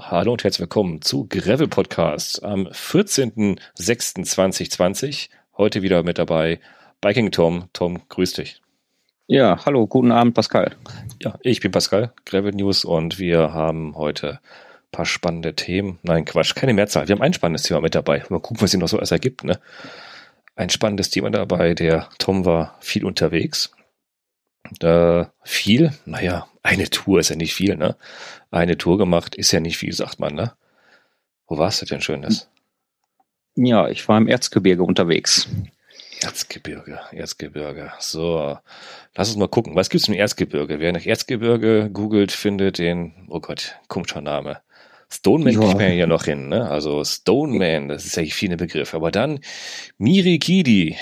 Hallo und herzlich willkommen zu Gravel Podcast am 14.06.2020. Heute wieder mit dabei Biking Tom. Tom, grüß dich. Ja, hallo, guten Abend, Pascal. Ja, ich bin Pascal, Gravel News und wir haben heute ein paar spannende Themen. Nein, Quatsch, keine Mehrzahl. Wir haben ein spannendes Thema mit dabei. Mal gucken, was sich noch so alles ergibt. Ne? Ein spannendes Thema dabei. Der Tom war viel unterwegs. Äh, viel, naja, eine Tour ist ja nicht viel, ne? Eine Tour gemacht ist ja nicht viel, sagt man, ne? Wo warst du denn Schönes? Ja, ich war im Erzgebirge unterwegs. Erzgebirge, Erzgebirge. So, lass uns mal gucken. Was gibt's im Erzgebirge? Wer nach Erzgebirge googelt, findet den, oh Gott, komischer Name. Stoneman ja. kriegt man ja noch hin, ne? Also Stoneman, das ist ja viele Begriffe. Aber dann Mirikidi.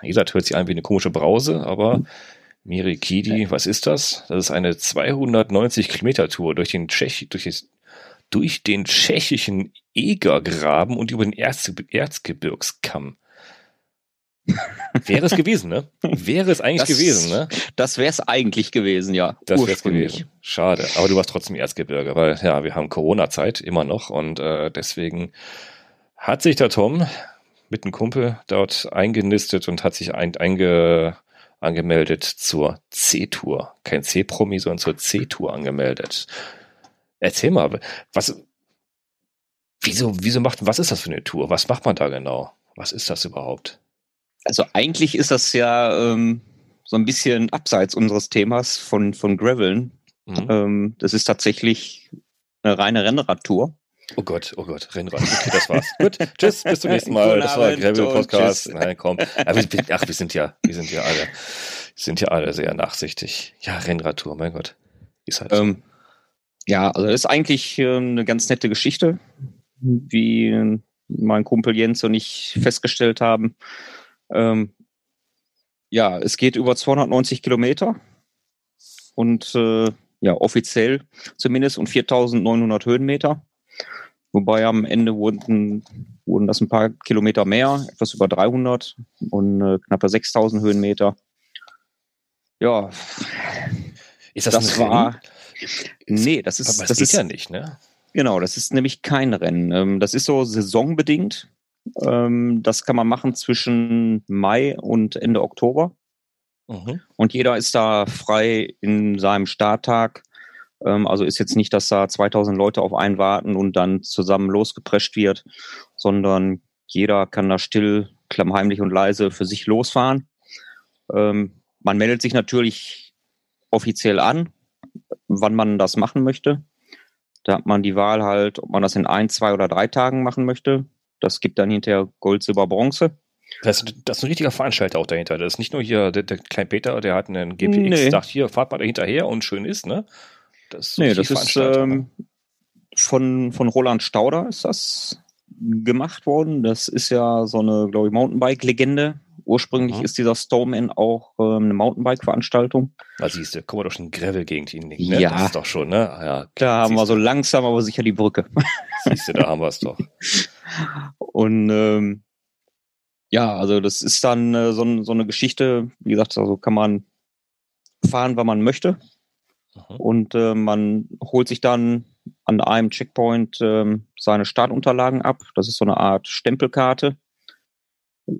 Wie gesagt, hört sich an wie eine komische Brause, aber Mirikidi, was ist das? Das ist eine 290 Kilometer Tour durch den Tschech, durch, das, durch den tschechischen Egergraben und über den Erz, Erzgebirgskamm. wäre es gewesen, ne? Wäre es eigentlich das, gewesen, ne? Das wäre es eigentlich gewesen, ja. Das wäre es gewesen. Schade. Aber du warst trotzdem Erzgebirge, weil ja, wir haben Corona-Zeit immer noch und äh, deswegen hat sich der Tom mit einem Kumpel dort eingenistet und hat sich ein, einge, angemeldet zur C-Tour. Kein C-Promi, sondern zur C-Tour angemeldet. Erzähl mal, was, wieso, wieso macht, was ist das für eine Tour? Was macht man da genau? Was ist das überhaupt? Also eigentlich ist das ja ähm, so ein bisschen abseits unseres Themas von, von Graveln. Mhm. Ähm, das ist tatsächlich eine reine Rennradtour. Oh Gott, oh Gott, Rennrad. Okay, das war's. Gut, tschüss, bis zum nächsten Mal. Das war Gravel Podcast. Nein, komm. Wir, ach, wir sind ja, wir sind ja alle, sind ja alle sehr nachsichtig. Ja, Rennradtour, mein Gott. Ist halt. Ähm, ja, also das ist eigentlich äh, eine ganz nette Geschichte, wie mein Kumpel Jens und ich festgestellt haben. Ähm, ja, es geht über 290 Kilometer und äh, ja, offiziell zumindest und 4900 Höhenmeter. Wobei am Ende wurden, wurden das ein paar Kilometer mehr, etwas über 300 und äh, knappe 6000 Höhenmeter. Ja. Ist das, das war, Nee, das ist, das, das ist ja nicht, ne? Genau, das ist nämlich kein Rennen. Ähm, das ist so saisonbedingt. Ähm, das kann man machen zwischen Mai und Ende Oktober. Mhm. Und jeder ist da frei in seinem Starttag also ist jetzt nicht, dass da 2000 Leute auf einen warten und dann zusammen losgeprescht wird, sondern jeder kann da still, klammheimlich und leise für sich losfahren. Ähm, man meldet sich natürlich offiziell an, wann man das machen möchte. Da hat man die Wahl halt, ob man das in ein, zwei oder drei Tagen machen möchte. Das gibt dann hinterher Gold, Silber, Bronze. Das, das, ist ein richtiger Veranstalter auch dahinter. Das ist nicht nur hier der, der Klein Peter, der hat einen GPX, nee. sagt hier, fahrt mal da hinterher und schön ist, ne? Das nee, das ist ähm, von, von Roland Stauder ist das gemacht worden. Das ist ja so eine, glaube ich, Mountainbike-Legende. Ursprünglich mhm. ist dieser Stoneman auch ähm, eine Mountainbike-Veranstaltung. Da siehst du, kommen wir doch schon Gravel-Gegend hin. Ne? Ja. Das ist doch schon, ne? Ja, da haben wir so langsam, aber sicher die Brücke. Siehst du, da haben wir es doch. Und ähm, ja, also das ist dann äh, so, so eine Geschichte, wie gesagt, also kann man fahren, wann man möchte. Mhm. Und äh, man holt sich dann an einem Checkpoint äh, seine Startunterlagen ab. Das ist so eine Art Stempelkarte,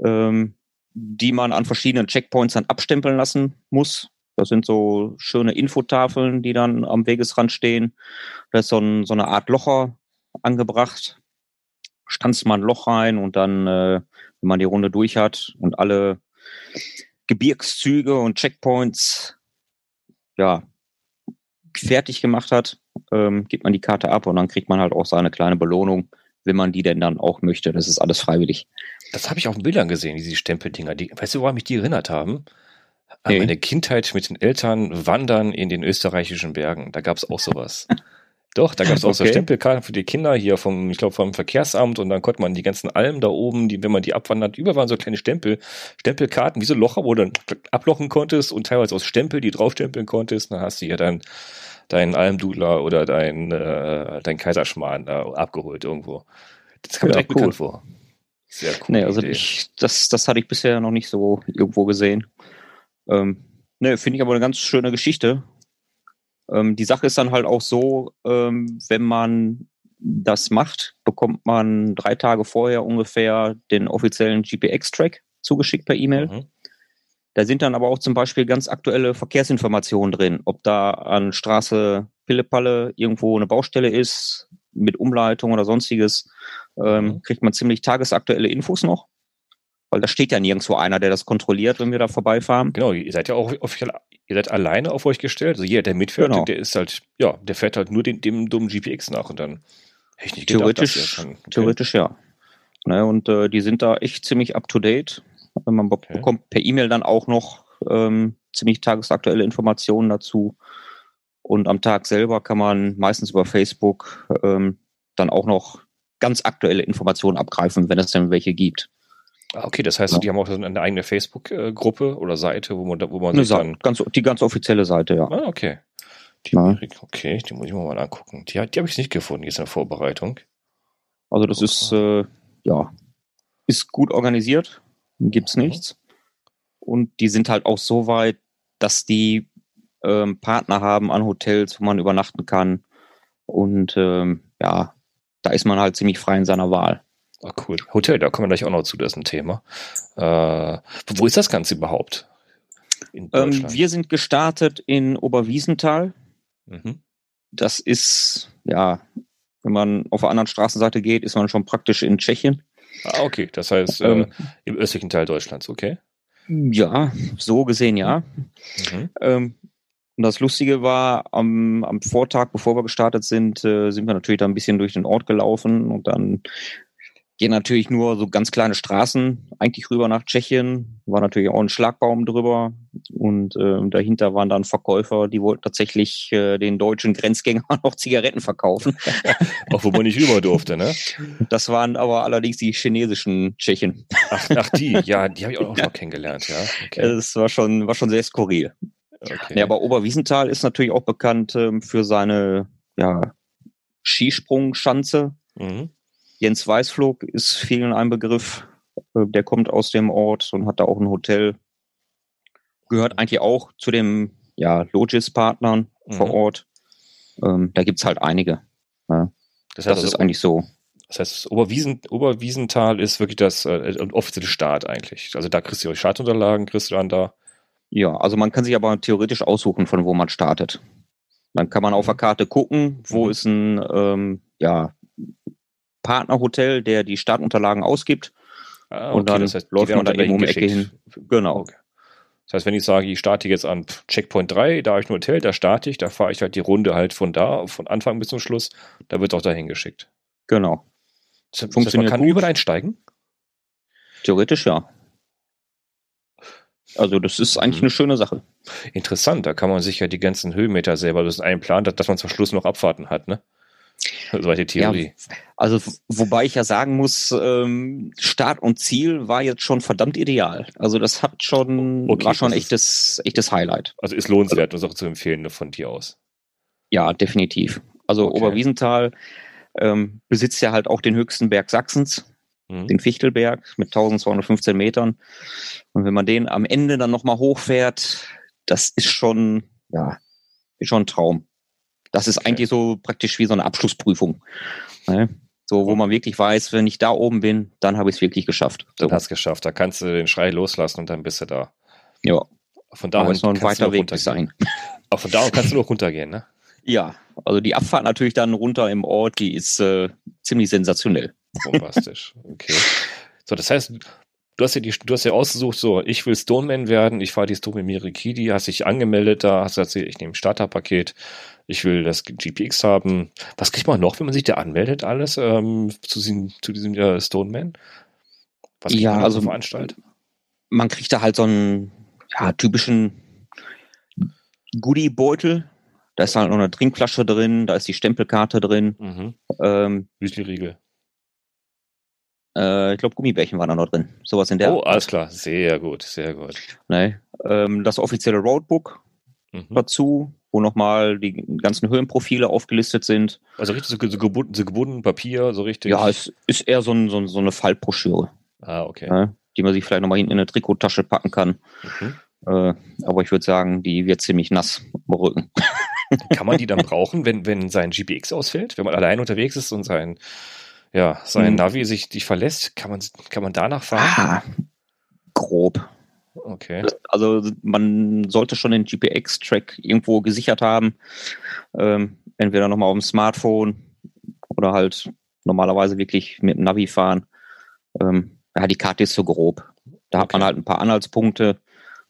ähm, die man an verschiedenen Checkpoints dann abstempeln lassen muss. Das sind so schöne Infotafeln, die dann am Wegesrand stehen. Da ist so, ein, so eine Art Locher angebracht. Stanzt man ein Loch rein und dann, äh, wenn man die Runde durch hat und alle Gebirgszüge und Checkpoints ja, fertig gemacht hat, ähm, gibt man die Karte ab und dann kriegt man halt auch seine kleine Belohnung, wenn man die denn dann auch möchte. Das ist alles freiwillig. Das habe ich auf den Bildern gesehen, diese Stempeldinger. Die, weißt du, woran mich die erinnert haben? An nee. meine Kindheit mit den Eltern wandern in den österreichischen Bergen. Da gab es auch sowas. Doch, da gab es auch okay. so Stempelkarten für die Kinder hier vom, ich glaube, vom Verkehrsamt und dann konnte man die ganzen Almen da oben, die, wenn man die abwandert, über waren so kleine Stempel, Stempelkarten, wie so Locher, wo du dann ablochen konntest und teilweise aus Stempel, die draufstempeln konntest. Dann hast du ja dann deinen Almdudler oder dein, äh, dein Kaiserschmarrn da abgeholt irgendwo. Das kam mir ja, direkt cool. bekannt vor. Sehr cool. Nee, also ich, das, das hatte ich bisher noch nicht so irgendwo gesehen. Ähm, ne, finde ich aber eine ganz schöne Geschichte. Ähm, die Sache ist dann halt auch so, ähm, wenn man das macht, bekommt man drei Tage vorher ungefähr den offiziellen GPX-Track zugeschickt per E-Mail. Mhm. Da sind dann aber auch zum Beispiel ganz aktuelle Verkehrsinformationen drin, ob da an Straße Pillepalle irgendwo eine Baustelle ist, mit Umleitung oder sonstiges, ähm, mhm. kriegt man ziemlich tagesaktuelle Infos noch. Weil da steht ja nirgendwo einer, der das kontrolliert, wenn wir da vorbeifahren. Genau, ihr seid ja auch offiziell, ihr seid alleine auf euch gestellt. Also jeder, der mitfährt, genau. der ist halt, ja, der fährt halt nur den, dem dummen GPX nach und dann hätte ich nicht theoretisch, gedacht, dass okay. Theoretisch ja. Ne, und äh, die sind da echt ziemlich up to date. Man okay. bekommt per E-Mail dann auch noch ähm, ziemlich tagesaktuelle Informationen dazu. Und am Tag selber kann man meistens über Facebook ähm, dann auch noch ganz aktuelle Informationen abgreifen, wenn es denn welche gibt. Ah, okay, das heißt, ja. die haben auch eine eigene Facebook-Gruppe oder Seite, wo man, wo man sich dann... Ganz, die ganz offizielle Seite, ja. Ah, okay. Die ja. okay, die muss ich mir mal angucken. Die, die habe ich nicht gefunden, jetzt in der Vorbereitung. Also das oh. ist, äh, ja, ist gut organisiert, gibt's mhm. nichts. Und die sind halt auch so weit, dass die ähm, Partner haben an Hotels, wo man übernachten kann. Und ähm, ja, da ist man halt ziemlich frei in seiner Wahl. Ah, cool. Hotel, da kommen wir gleich auch noch zu, das ist ein Thema. Äh, wo ist das Ganze überhaupt? Ähm, wir sind gestartet in Oberwiesenthal. Mhm. Das ist, ja, wenn man auf der anderen Straßenseite geht, ist man schon praktisch in Tschechien. Ah, okay. Das heißt, äh, ähm, im östlichen Teil Deutschlands, okay? Ja, so gesehen ja. Mhm. Ähm, und das Lustige war, am, am Vortag, bevor wir gestartet sind, äh, sind wir natürlich da ein bisschen durch den Ort gelaufen und dann gehen natürlich nur so ganz kleine Straßen eigentlich rüber nach Tschechien. War natürlich auch ein Schlagbaum drüber und äh, dahinter waren dann Verkäufer, die wollten tatsächlich äh, den deutschen Grenzgängern noch Zigaretten verkaufen. auch wo man nicht rüber durfte, ne? Das waren aber allerdings die chinesischen Tschechen. Ach, ach die, ja, die habe ich auch noch kennengelernt, ja. Okay. Das war schon, war schon sehr skurril. Okay. Ja, aber Oberwiesenthal ist natürlich auch bekannt ähm, für seine ja, Skisprungschanze. Mhm. Jens Weißflog ist vielen ein Begriff. Äh, der kommt aus dem Ort und hat da auch ein Hotel. Gehört eigentlich auch zu den ja, Logis-Partnern mhm. vor Ort. Ähm, da gibt's halt einige. Ja. Das, heißt, das ist also, eigentlich so. Das heißt, Oberwiesen, Oberwiesenthal ist wirklich das äh, offizielle Start eigentlich. Also da kriegst du euch Startunterlagen, kriegst du dann da. Ja, also man kann sich aber theoretisch aussuchen, von wo man startet. Dann kann man auf der Karte gucken, wo mhm. ist ein ähm, ja, Partnerhotel, der die Startunterlagen ausgibt. Ah, okay, und dann das heißt, läuft man da eben um die Ecke hin. Genau. Okay. Das heißt, wenn ich sage, ich starte jetzt an Checkpoint 3, da habe ich ein Hotel, da starte ich, da fahre ich halt die Runde halt von da, von Anfang bis zum Schluss, da wird es auch dahin geschickt. Genau. Das heißt, Funktioniert man kann gut. überall einsteigen? Theoretisch ja. Also das ist eigentlich mhm. eine schöne Sache. Interessant, da kann man sich ja die ganzen Höhenmeter selber das einplanen, dass man zum Schluss noch Abfahrten hat, ne? Solche Theorie. Ja, also wobei ich ja sagen muss, ähm, Start und Ziel war jetzt schon verdammt ideal. Also das hat schon okay, war schon echtes echtes Highlight. Also ist lohnenswert also, und auch zu empfehlen ne, von dir aus. Ja, definitiv. Also okay. Oberwiesenthal ähm, besitzt ja halt auch den höchsten Berg Sachsens mhm. den Fichtelberg mit 1215 Metern. Und wenn man den am Ende dann nochmal hochfährt, das ist schon, ja, ist schon ein Traum. Das ist okay. eigentlich so praktisch wie so eine Abschlussprüfung. Ne? So, wo man wirklich weiß, wenn ich da oben bin, dann habe ich es wirklich geschafft. So. Hast geschafft. Da kannst du den Schrei loslassen und dann bist du da. Ja. Von da ist noch ein weiter Weg bis sein. Auch von da kannst du noch runtergehen, ne? Ja, also die Abfahrt natürlich dann runter im Ort, die ist äh, ziemlich sensationell. Bombastisch. Okay. So, das heißt, du hast ja die, du hast ja ausgesucht, so, ich will Stoneman werden, ich fahre die Stone Mirikidi, hast dich angemeldet da, hast gesagt, ich nehme ein Starterpaket, ich will das GPX haben. Was kriegt man noch, wenn man sich da anmeldet, alles ähm, zu diesem, zu diesem äh, Stoneman? Was kriegt ja, man also veranstaltet? Man kriegt da halt so einen ja, typischen Goodie-Beutel. Da ist halt noch eine Trinkflasche drin, da ist die Stempelkarte drin. Mhm. Ähm, Müsli-Riegel. Äh, ich glaube, Gummibärchen waren da noch drin. Sowas in der. Oh, alles klar. Sehr gut, sehr gut. Nee. Ähm, das offizielle Roadbook mhm. dazu, wo nochmal die ganzen Höhenprofile aufgelistet sind. Also richtig so, so, gebunden, so gebunden Papier, so richtig. Ja, es ist eher so, ein, so, so eine Fallbroschüre. Ah, okay. Ja, die man sich vielleicht nochmal hinten in eine Trikottasche packen kann. Mhm. Äh, aber ich würde sagen, die wird ziemlich nass am Rücken. Kann man die dann brauchen, wenn, wenn sein GPX ausfällt? Wenn man allein unterwegs ist und sein, ja, sein hm. Navi sich dich verlässt, kann man, kann man danach fahren? Ah, grob. Okay. Also man sollte schon den GPX-Track irgendwo gesichert haben. Ähm, entweder nochmal auf dem Smartphone oder halt normalerweise wirklich mit dem Navi fahren. Ähm, ja, die Karte ist so grob. Da okay. hat man halt ein paar Anhaltspunkte,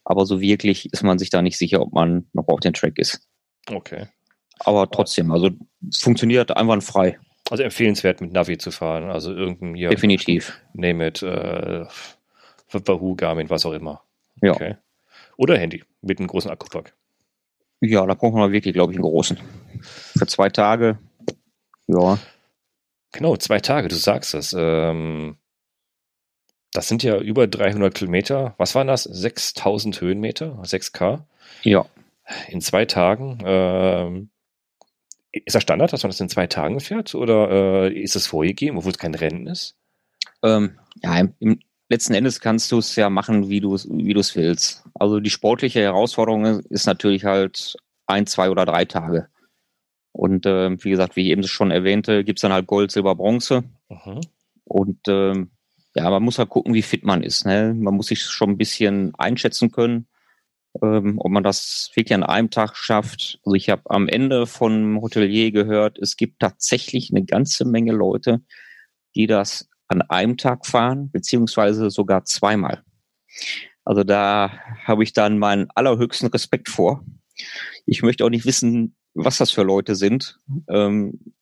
aber so wirklich ist man sich da nicht sicher, ob man noch auf den Track ist. Okay. Aber trotzdem, also es funktioniert einwandfrei. Also empfehlenswert mit Navi zu fahren, also irgendein hier. Definitiv. Name it, äh, Wahoo, Garmin, was auch immer. Ja. Okay. Oder Handy mit einem großen Akkupack. Ja, da brauchen wir wirklich, glaube ich, einen großen. Für zwei Tage. Ja. Genau, zwei Tage, du sagst es. Ähm, das sind ja über 300 Kilometer. Was waren das? 6000 Höhenmeter? 6K? Ja. In zwei Tagen. Ähm, ist das Standard, dass man das in zwei Tagen fährt? Oder äh, ist es vorgegeben, obwohl es kein Rennen ist? Ähm, ja, im, letzten Endes kannst du es ja machen, wie du es wie willst. Also die sportliche Herausforderung ist natürlich halt ein, zwei oder drei Tage. Und äh, wie gesagt, wie ich eben schon erwähnte, gibt es dann halt Gold, Silber, Bronze. Mhm. Und ähm, ja, man muss halt gucken, wie fit man ist. Ne? Man muss sich schon ein bisschen einschätzen können, ähm, ob man das wirklich an einem Tag schafft. Also ich habe am Ende von Hotelier gehört, es gibt tatsächlich eine ganze Menge Leute, die das an einem Tag fahren, beziehungsweise sogar zweimal. Also da habe ich dann meinen allerhöchsten Respekt vor. Ich möchte auch nicht wissen, was das für Leute sind. Ähm,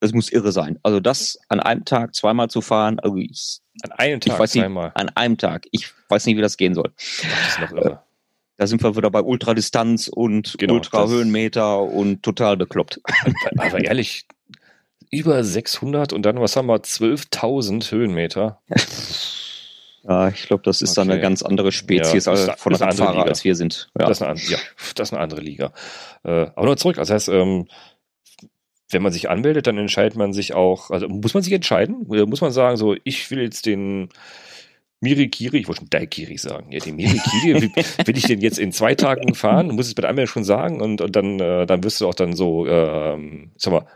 das muss irre sein. Also das an einem Tag zweimal zu fahren, also ich, an einem Tag nicht, zweimal. An einem Tag. Ich weiß nicht, wie das gehen soll. Das ist noch irre. Da sind wir wieder bei Ultradistanz und genau, Ultrahöhenmeter und total bekloppt. Aber ehrlich, über 600 und dann, was haben wir, 12.000 Höhenmeter. Ja, ich glaube, das ist okay. dann eine ganz andere Spezies ja, als von Radfahrer, als wir sind. Ja. Das, ist eine, ja, das ist eine andere Liga. Äh, aber nur zurück, das heißt, ähm, wenn man sich anmeldet, dann entscheidet man sich auch, also muss man sich entscheiden? Oder muss man sagen, so, ich will jetzt den Mirikiri, ich wollte schon Daikiri sagen, ja, den Mirikiri, will, will ich den jetzt in zwei Tagen fahren? Muss ich es bei der Anmeldung schon sagen und, und dann, äh, dann wirst du auch dann so, ähm, sag mal,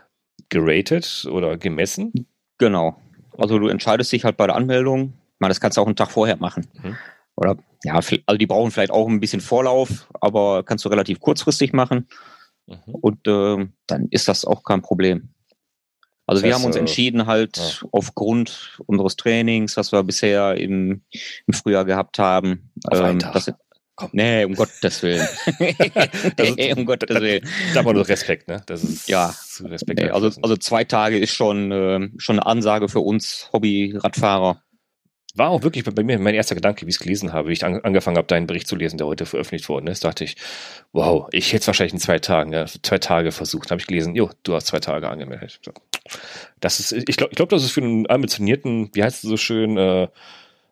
geratet oder gemessen? Genau. Also du entscheidest dich halt bei der Anmeldung. Ich meine, das kannst du auch einen Tag vorher machen. Mhm. Oder ja, also die brauchen vielleicht auch ein bisschen Vorlauf, aber kannst du relativ kurzfristig machen. Mhm. Und äh, dann ist das auch kein Problem. Also wir haben uns entschieden, halt ja. aufgrund unseres Trainings, was wir bisher im, im Frühjahr gehabt haben, ähm, dass, Komm. Nee, um Gottes Willen. das nee, um Gottes Willen. Da war nur Respekt, ne? Das ist ja. Respekt. Nee, also, also zwei Tage ist schon, äh, schon eine Ansage für uns Hobby-Radfahrer. War auch wirklich bei mir mein erster Gedanke, wie ich es gelesen habe, wie ich an, angefangen habe, deinen Bericht zu lesen, der heute veröffentlicht worden ist, dachte ich, wow, ich hätte es wahrscheinlich in zwei Tagen, ja, zwei Tage versucht. Habe ich gelesen, jo, du hast zwei Tage angemeldet. Das ist, ich glaube, ich glaube, das ist für einen ambitionierten, wie heißt es so schön, äh,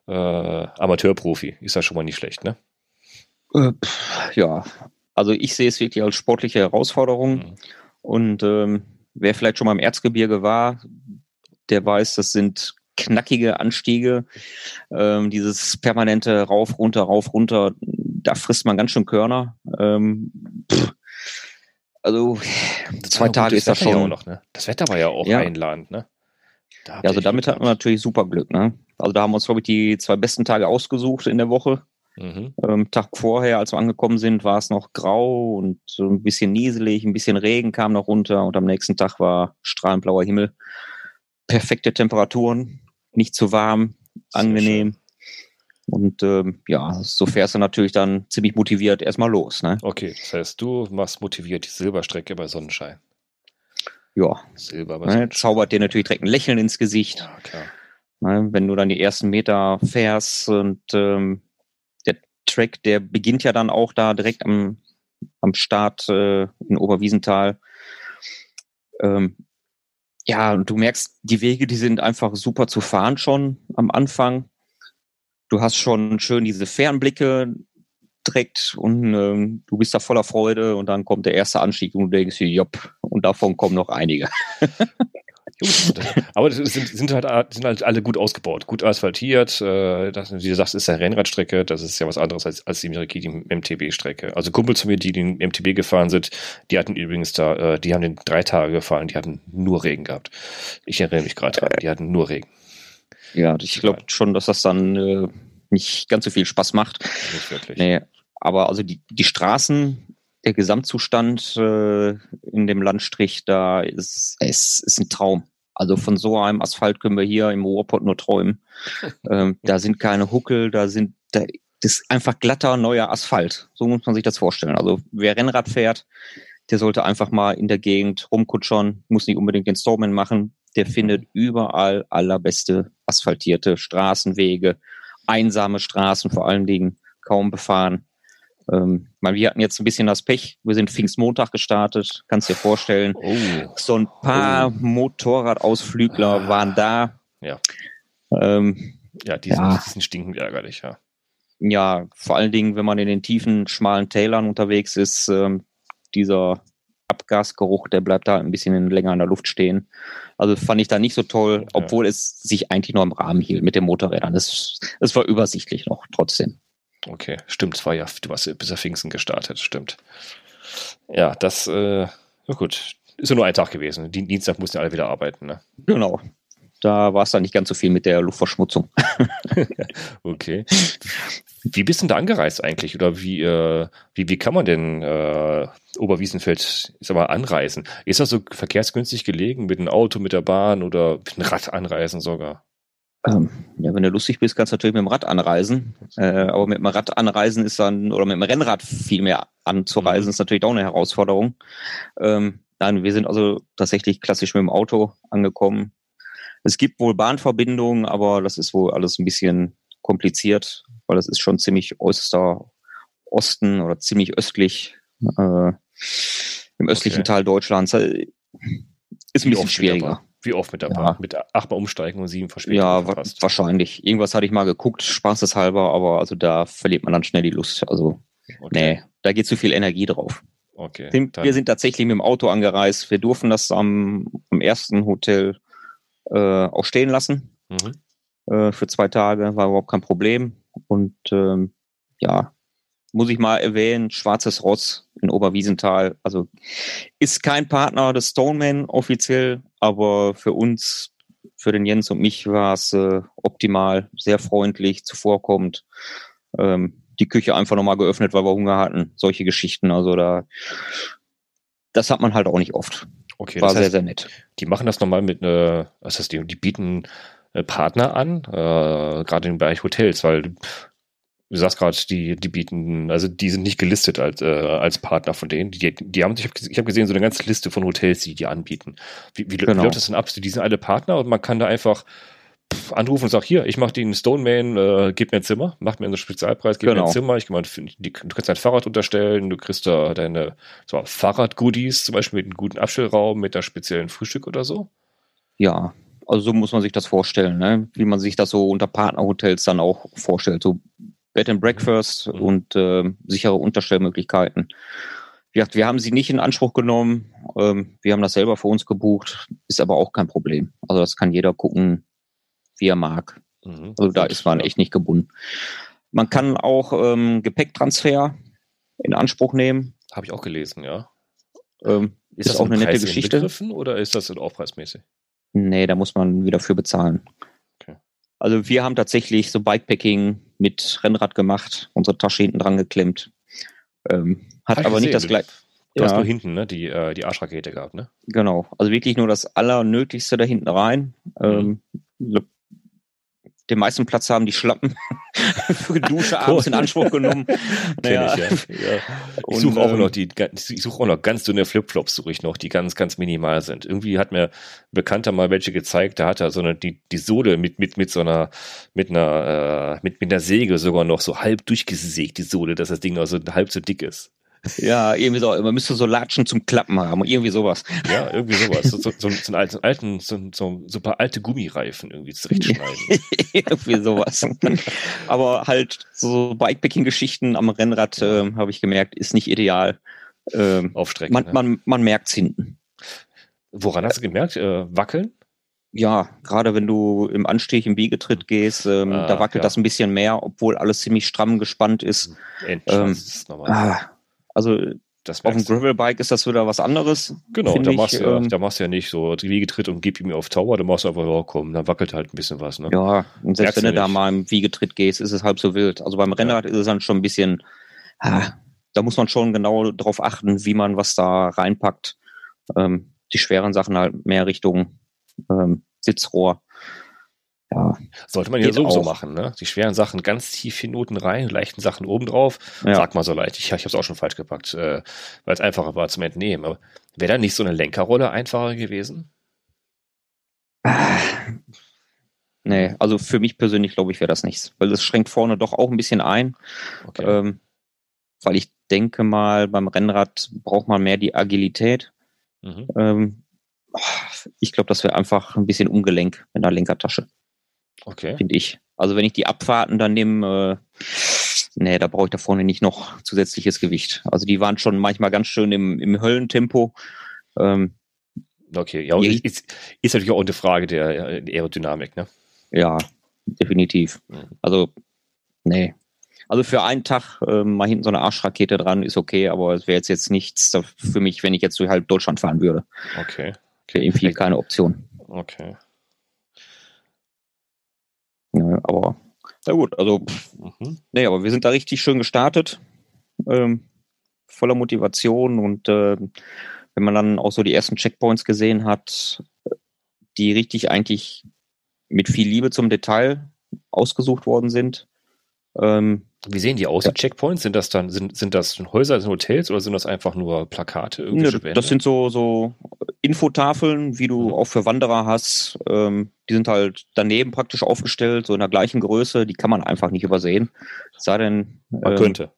äh, Amateurprofi, ist das schon mal nicht schlecht, ne? Äh, ja, also ich sehe es wirklich als sportliche Herausforderung. Mhm. Und ähm, wer vielleicht schon mal im Erzgebirge war, der weiß, das sind knackige Anstiege. Ähm, dieses permanente Rauf, runter, rauf, runter, da frisst man ganz schön Körner. Ähm, also zwei Tage ist das schon. Ja noch, ne? Das Wetter war ja auch ja. einladend, ne? ja, also damit hat man natürlich super Glück, ne? Also da haben wir uns, glaube ich, die zwei besten Tage ausgesucht in der Woche. Mhm. Ähm, Tag vorher, als wir angekommen sind, war es noch grau und so ein bisschen nieselig, ein bisschen Regen kam noch runter und am nächsten Tag war strahlend blauer Himmel. Perfekte Temperaturen, nicht zu warm, angenehm. Und ähm, ja, so fährst du natürlich dann ziemlich motiviert erstmal los. Ne? Okay, das heißt, du machst motiviert die Silberstrecke bei Sonnenschein. Ja, Silber bei ne, Sonnenschein. zaubert dir natürlich direkt ein Lächeln ins Gesicht. Ja, klar. Ne, wenn du dann die ersten Meter fährst und ähm, Track, der beginnt ja dann auch da direkt am, am Start äh, in Oberwiesenthal. Ähm, ja, und du merkst, die Wege, die sind einfach super zu fahren schon am Anfang. Du hast schon schön diese Fernblicke direkt und ähm, du bist da voller Freude und dann kommt der erste Anstieg und du denkst, jopp, und davon kommen noch einige. aber sind, sind, halt, sind halt alle gut ausgebaut, gut asphaltiert. Äh, das, wie du sagst, ist eine Rennradstrecke. Das ist ja was anderes als, als die MTB-Strecke. Also Kumpels von mir, die den MTB gefahren sind, die hatten übrigens da, äh, die haben den drei Tage gefahren, die hatten nur Regen gehabt. Ich erinnere mich gerade dran, die hatten nur Regen. Ja, ich glaube schon, dass das dann äh, nicht ganz so viel Spaß macht. Nicht wirklich. Nee, aber also die, die Straßen, der Gesamtzustand äh, in dem Landstrich, da ist es ist ein Traum. Also von so einem Asphalt können wir hier im Ruhrpott nur träumen. ähm, da sind keine Huckel, da sind da ist einfach glatter neuer Asphalt. So muss man sich das vorstellen. Also wer Rennrad fährt, der sollte einfach mal in der Gegend rumkutschern, muss nicht unbedingt den Stormen machen. Der findet überall allerbeste asphaltierte Straßenwege, einsame Straßen vor allen Dingen, kaum befahren. Ähm, wir hatten jetzt ein bisschen das Pech. Wir sind Pfingstmontag gestartet. Kannst dir vorstellen. Oh. So ein paar oh. Motorradausflügler ah. waren da. Ja. Ähm, ja, die sind, ja. Die sind stinkend ärgerlich, ja. Ja, vor allen Dingen, wenn man in den tiefen, schmalen Tälern unterwegs ist, ähm, dieser Abgasgeruch, der bleibt da ein bisschen länger in der Luft stehen. Also fand ich da nicht so toll, obwohl ja. es sich eigentlich nur im Rahmen hielt mit den Motorrädern. Es, es war übersichtlich noch trotzdem. Okay, stimmt, es war ja, du hast bis auf Pfingsten gestartet, stimmt. Ja, das, äh, na gut, ist ja nur ein Tag gewesen. Dienstag mussten alle wieder arbeiten, ne? Genau. Da war es dann nicht ganz so viel mit der Luftverschmutzung. okay. Wie bist du denn da angereist eigentlich? Oder wie, äh, wie, wie kann man denn äh, Oberwiesenfeld ich sag mal, anreisen? Ist das so verkehrsgünstig gelegen mit dem Auto, mit der Bahn oder mit dem Rad anreisen sogar? Ähm, ja, wenn du lustig bist, kannst du natürlich mit dem Rad anreisen. Äh, aber mit dem Rad anreisen ist dann, oder mit dem Rennrad viel mehr anzureisen, mhm. ist natürlich auch eine Herausforderung. Ähm, nein, wir sind also tatsächlich klassisch mit dem Auto angekommen. Es gibt wohl Bahnverbindungen, aber das ist wohl alles ein bisschen kompliziert, weil das ist schon ziemlich äußerster Osten oder ziemlich östlich, äh, im östlichen okay. Teil Deutschlands. Äh, ist ein bisschen schwieriger. Wie oft mit der Bahn? Ja. Mit achtmal umsteigen und sieben Verspätungen? Ja, verpasst. wahrscheinlich. Irgendwas hatte ich mal geguckt, spaßeshalber, aber also da verliert man dann schnell die Lust. Also, okay. nee, da geht zu viel Energie drauf. Okay. Wir sind tatsächlich mit dem Auto angereist. Wir durften das am, am ersten Hotel äh, auch stehen lassen. Mhm. Äh, für zwei Tage war überhaupt kein Problem. Und ähm, ja, muss ich mal erwähnen, Schwarzes Ross in Oberwiesenthal. Also ist kein Partner des Stoneman offiziell, aber für uns, für den Jens und mich war es äh, optimal, sehr freundlich, zuvorkommend. Ähm, die Küche einfach nochmal geöffnet, weil wir Hunger hatten. Solche Geschichten. Also da, das hat man halt auch nicht oft. Okay, war heißt, sehr, sehr nett. Die machen das nochmal mit, äh, was heißt die, die bieten äh, Partner an, äh, gerade im Bereich Hotels, weil du sagst gerade, die, die bieten, also die sind nicht gelistet als, äh, als Partner von denen. Die, die haben, ich habe ich hab gesehen, so eine ganze Liste von Hotels, die die anbieten. Wie, wie, genau. wie läuft das denn ab? Die sind alle Partner und man kann da einfach anrufen und sagen, hier, ich mache den Stoneman, äh, gib mir ein Zimmer, mach mir einen Spezialpreis, gib genau. mir ein Zimmer, ich mal, du kannst dein Fahrrad unterstellen, du kriegst da deine so, Fahrradgoodies, zum Beispiel mit einem guten Abstellraum, mit einem speziellen Frühstück oder so. Ja, also so muss man sich das vorstellen, ne? wie man sich das so unter Partnerhotels dann auch vorstellt. So Bed and Breakfast mhm. und äh, sichere Unterstellmöglichkeiten. Wie gesagt, wir haben sie nicht in Anspruch genommen. Ähm, wir haben das selber für uns gebucht, ist aber auch kein Problem. Also das kann jeder gucken, wie er mag. Mhm, also da ist man echt nicht gebunden. Man kann auch ähm, Gepäcktransfer in Anspruch nehmen. Habe ich auch gelesen, ja. Ähm, ist, ist das auch eine nette Geschichte. Oder ist das aufpreismäßig? Nee, da muss man wieder für bezahlen. Okay. Also wir haben tatsächlich so Bikepacking mit Rennrad gemacht, unsere Tasche hinten dran geklemmt. Ähm, hat aber gesehen, nicht das gleiche. Du ja. hast nur hinten ne, die, äh, die Arschrakete gehabt, ne? Genau. Also wirklich nur das Allernötigste da hinten rein. Mhm. Ähm, den meisten Platz haben die Schlappen für Dusche abends in Anspruch genommen. naja. ich, ja. ja. ich suche auch ähm, noch die, ich suche auch noch ganz dünne Flipflops, suche ich noch, die ganz, ganz minimal sind. Irgendwie hat mir ein Bekannter mal welche gezeigt, da hat er so eine, die, die Sohle mit, mit, mit so einer, mit einer, äh, mit, mit einer Säge sogar noch so halb durchgesägt, die Sohle, dass das Ding noch so halb so dick ist. Ja, irgendwie so, man müsste so Latschen zum Klappen haben, irgendwie sowas. Ja, irgendwie sowas. So, so, so, so einen alten, so, so, so ein paar alte Gummireifen irgendwie zurechtschneiden. irgendwie sowas. Aber halt so Bikepacking-Geschichten am Rennrad, äh, habe ich gemerkt, ist nicht ideal. Ähm, Aufstrecken. Man, ne? man, man merkt es hinten. Woran hast du gemerkt? Äh, wackeln? ja, gerade wenn du im Anstieg im Biegetritt gehst, ähm, ah, da wackelt ja. das ein bisschen mehr, obwohl alles ziemlich stramm gespannt ist. Ähm, ist ah, also auf dem Gravelbike ist das wieder was anderes. Genau, da machst, ich, du ja, ähm, da machst du ja nicht so Wiegetritt und gib ihm auf Tower, da machst du einfach, ja komm, dann wackelt halt ein bisschen was. Ne? Ja, und selbst Merkst wenn du da mal im Wiegetritt gehst, ist es halb so wild. Also beim Rennrad ja. ist es dann schon ein bisschen, ah, da muss man schon genau darauf achten, wie man was da reinpackt. Ähm, die schweren Sachen halt mehr Richtung ähm, Sitzrohr. Ja, Sollte man ja sowieso auch. machen, ne? Die schweren Sachen ganz tief in Noten rein, leichten Sachen oben drauf. Ja. Sag mal so leicht. Ich, ich habe es auch schon falsch gepackt, äh, weil es einfacher war zum Entnehmen. Aber wäre da nicht so eine Lenkerrolle einfacher gewesen? Ah. Nee, also für mich persönlich glaube ich wäre das nichts, weil das schränkt vorne doch auch ein bisschen ein. Okay. Ähm, weil ich denke mal, beim Rennrad braucht man mehr die Agilität. Mhm. Ähm, ich glaube, das wäre einfach ein bisschen ungelenk in der Lenkertasche. Okay. Finde ich. Also wenn ich die Abfahrten dann nehme, äh, nee, da brauche ich da vorne nicht noch zusätzliches Gewicht. Also die waren schon manchmal ganz schön im, im Höllentempo. Ähm, okay, ja, ist, ist, natürlich auch eine Frage der Aerodynamik, ne? Ja, definitiv. Mhm. Also, nee. Also für einen Tag äh, mal hinten so eine Arschrakete dran ist okay, aber es wäre jetzt, jetzt nichts für mich, wenn ich jetzt durch halb Deutschland fahren würde. Okay. okay. Irgendwie keine Option. Okay. Ja, aber na gut, also mhm. nee, aber wir sind da richtig schön gestartet, ähm, voller Motivation und äh, wenn man dann auch so die ersten Checkpoints gesehen hat, die richtig eigentlich mit viel Liebe zum Detail ausgesucht worden sind. Ähm, Wie sehen die aus, ja. die Checkpoints? Sind das dann, sind, sind das Häuser, sind Hotels oder sind das einfach nur Plakate? Ne, das sind so, so Infotafeln, wie du mhm. auch für Wanderer hast. Ähm, die sind halt daneben praktisch aufgestellt, so in der gleichen Größe. Die kann man einfach nicht übersehen. Sei denn. Man ähm, könnte.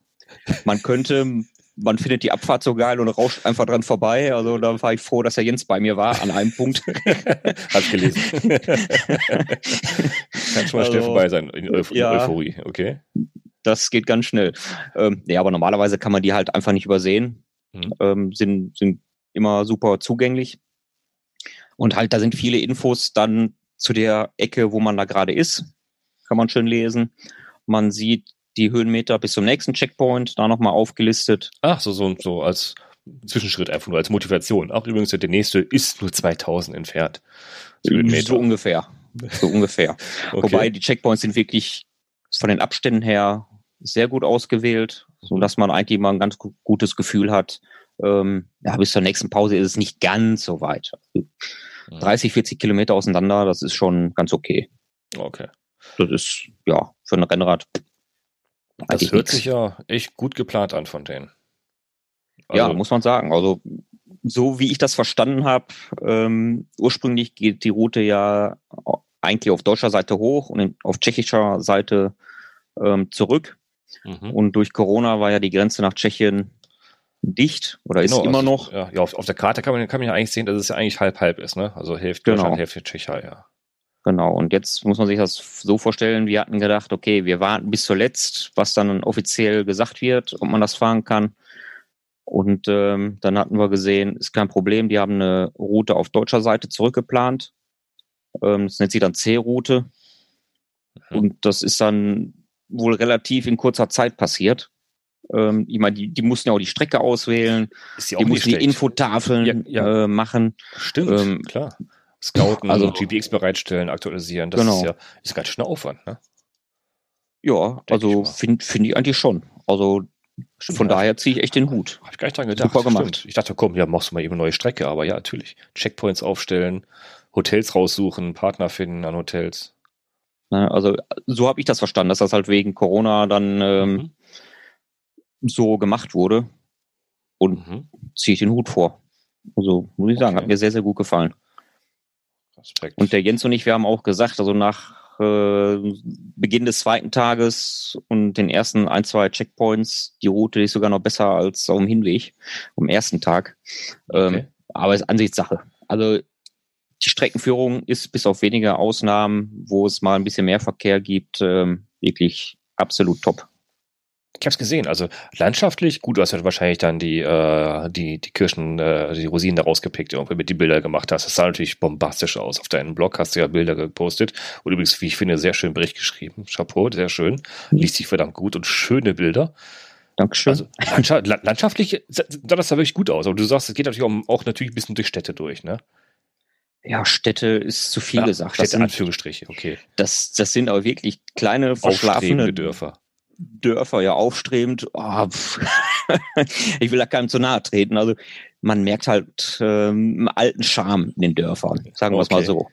Man könnte, man findet die Abfahrt so geil und rauscht einfach dran vorbei. Also da war ich froh, dass der Jens bei mir war an einem Punkt. Hab gelesen. Kann schon mal also, schnell vorbei sein in, Euph ja, Euphorie, okay. Das geht ganz schnell. Ähm, ja, aber normalerweise kann man die halt einfach nicht übersehen. Mhm. Ähm, sind, sind immer super zugänglich. Und halt, da sind viele Infos dann zu der Ecke, wo man da gerade ist. Kann man schön lesen. Man sieht die Höhenmeter bis zum nächsten Checkpoint, da nochmal aufgelistet. Ach, so, so, so als Zwischenschritt einfach nur als Motivation. Auch übrigens, der nächste ist nur 2000 entfernt. So, so ungefähr. So ungefähr. okay. Wobei die Checkpoints sind wirklich von den Abständen her sehr gut ausgewählt, so dass man eigentlich mal ein ganz gutes Gefühl hat. Ähm, ja, bis zur nächsten Pause ist es nicht ganz so weit. 30, 40 Kilometer auseinander, das ist schon ganz okay. Okay. Das ist, ja, für ein Rennrad das hört sich ja echt gut geplant an von denen. Also, ja, muss man sagen. Also so wie ich das verstanden habe, ähm, ursprünglich geht die Route ja eigentlich auf deutscher Seite hoch und auf tschechischer Seite ähm, zurück. Mhm. Und durch Corona war ja die Grenze nach Tschechien dicht oder genau, ist immer also, noch. Ja, ja auf, auf, der Karte kann man, kann man ja eigentlich sehen, dass es ja eigentlich halb-halb ist, ne? Also Hälfte genau. Deutschland, Hälfte Tschechei, ja. Genau, und jetzt muss man sich das so vorstellen, wir hatten gedacht, okay, wir warten bis zuletzt, was dann offiziell gesagt wird, ob man das fahren kann. Und ähm, dann hatten wir gesehen, ist kein Problem, die haben eine Route auf deutscher Seite zurückgeplant. Ähm, das nennt sich dann C-Route. Mhm. Und das ist dann wohl relativ in kurzer Zeit passiert. Ähm, ich meine, die, die mussten ja auch die Strecke auswählen, die, mussten die Infotafeln ja, ja. Äh, machen. Stimmt, ähm, klar scouten, also GPX bereitstellen, aktualisieren. Das genau. ist ja ist ganz schön Aufwand, ne? Ja, Denk also finde find ich eigentlich schon. Also Stimmt, von ja. daher ziehe ich echt den Hut. Habe ich gar nicht dran gedacht. Super gemacht. Stimmt. Ich dachte, komm, ja, machst du mal eben eine neue Strecke, aber ja, natürlich. Checkpoints aufstellen, Hotels raussuchen, Partner finden an Hotels. Also so habe ich das verstanden, dass das halt wegen Corona dann ähm, mhm. so gemacht wurde. Und mhm. ziehe ich den Hut vor. Also muss ich sagen, okay. hat mir sehr, sehr gut gefallen. Respekt. Und der Jens und ich, wir haben auch gesagt, also nach äh, Beginn des zweiten Tages und den ersten ein, zwei Checkpoints, die Route ist sogar noch besser als auf dem Hinweg, am ersten Tag. Ähm, okay. aber es ist Ansichtssache. Also die Streckenführung ist bis auf wenige Ausnahmen, wo es mal ein bisschen mehr Verkehr gibt, ähm, wirklich absolut top. Ich habe es gesehen. Also landschaftlich, gut, du hast ja wahrscheinlich dann die, äh, die, die Kirschen, äh, die Rosinen da rausgepickt, irgendwie mit die Bilder gemacht hast. Das sah natürlich bombastisch aus. Auf deinem Blog hast du ja Bilder gepostet. Und übrigens, wie ich finde, sehr schön Bericht geschrieben. Chapeau, sehr schön. Liest sich verdammt gut und schöne Bilder. Dankeschön. Also landschaft, landschaftlich sah das da wirklich gut aus. Aber du sagst, es geht natürlich auch, auch natürlich ein bisschen durch Städte durch, ne? Ja, Städte ist zu viel ja, gesagt. Städte, das Anführungsstriche, okay. Das, das sind aber wirklich kleine, verschlafene Dörfer. Dörfer, ja, aufstrebend. Oh, ich will da keinem zu nahe treten. Also man merkt halt ähm, alten Charme in den Dörfern, sagen wir es mal so.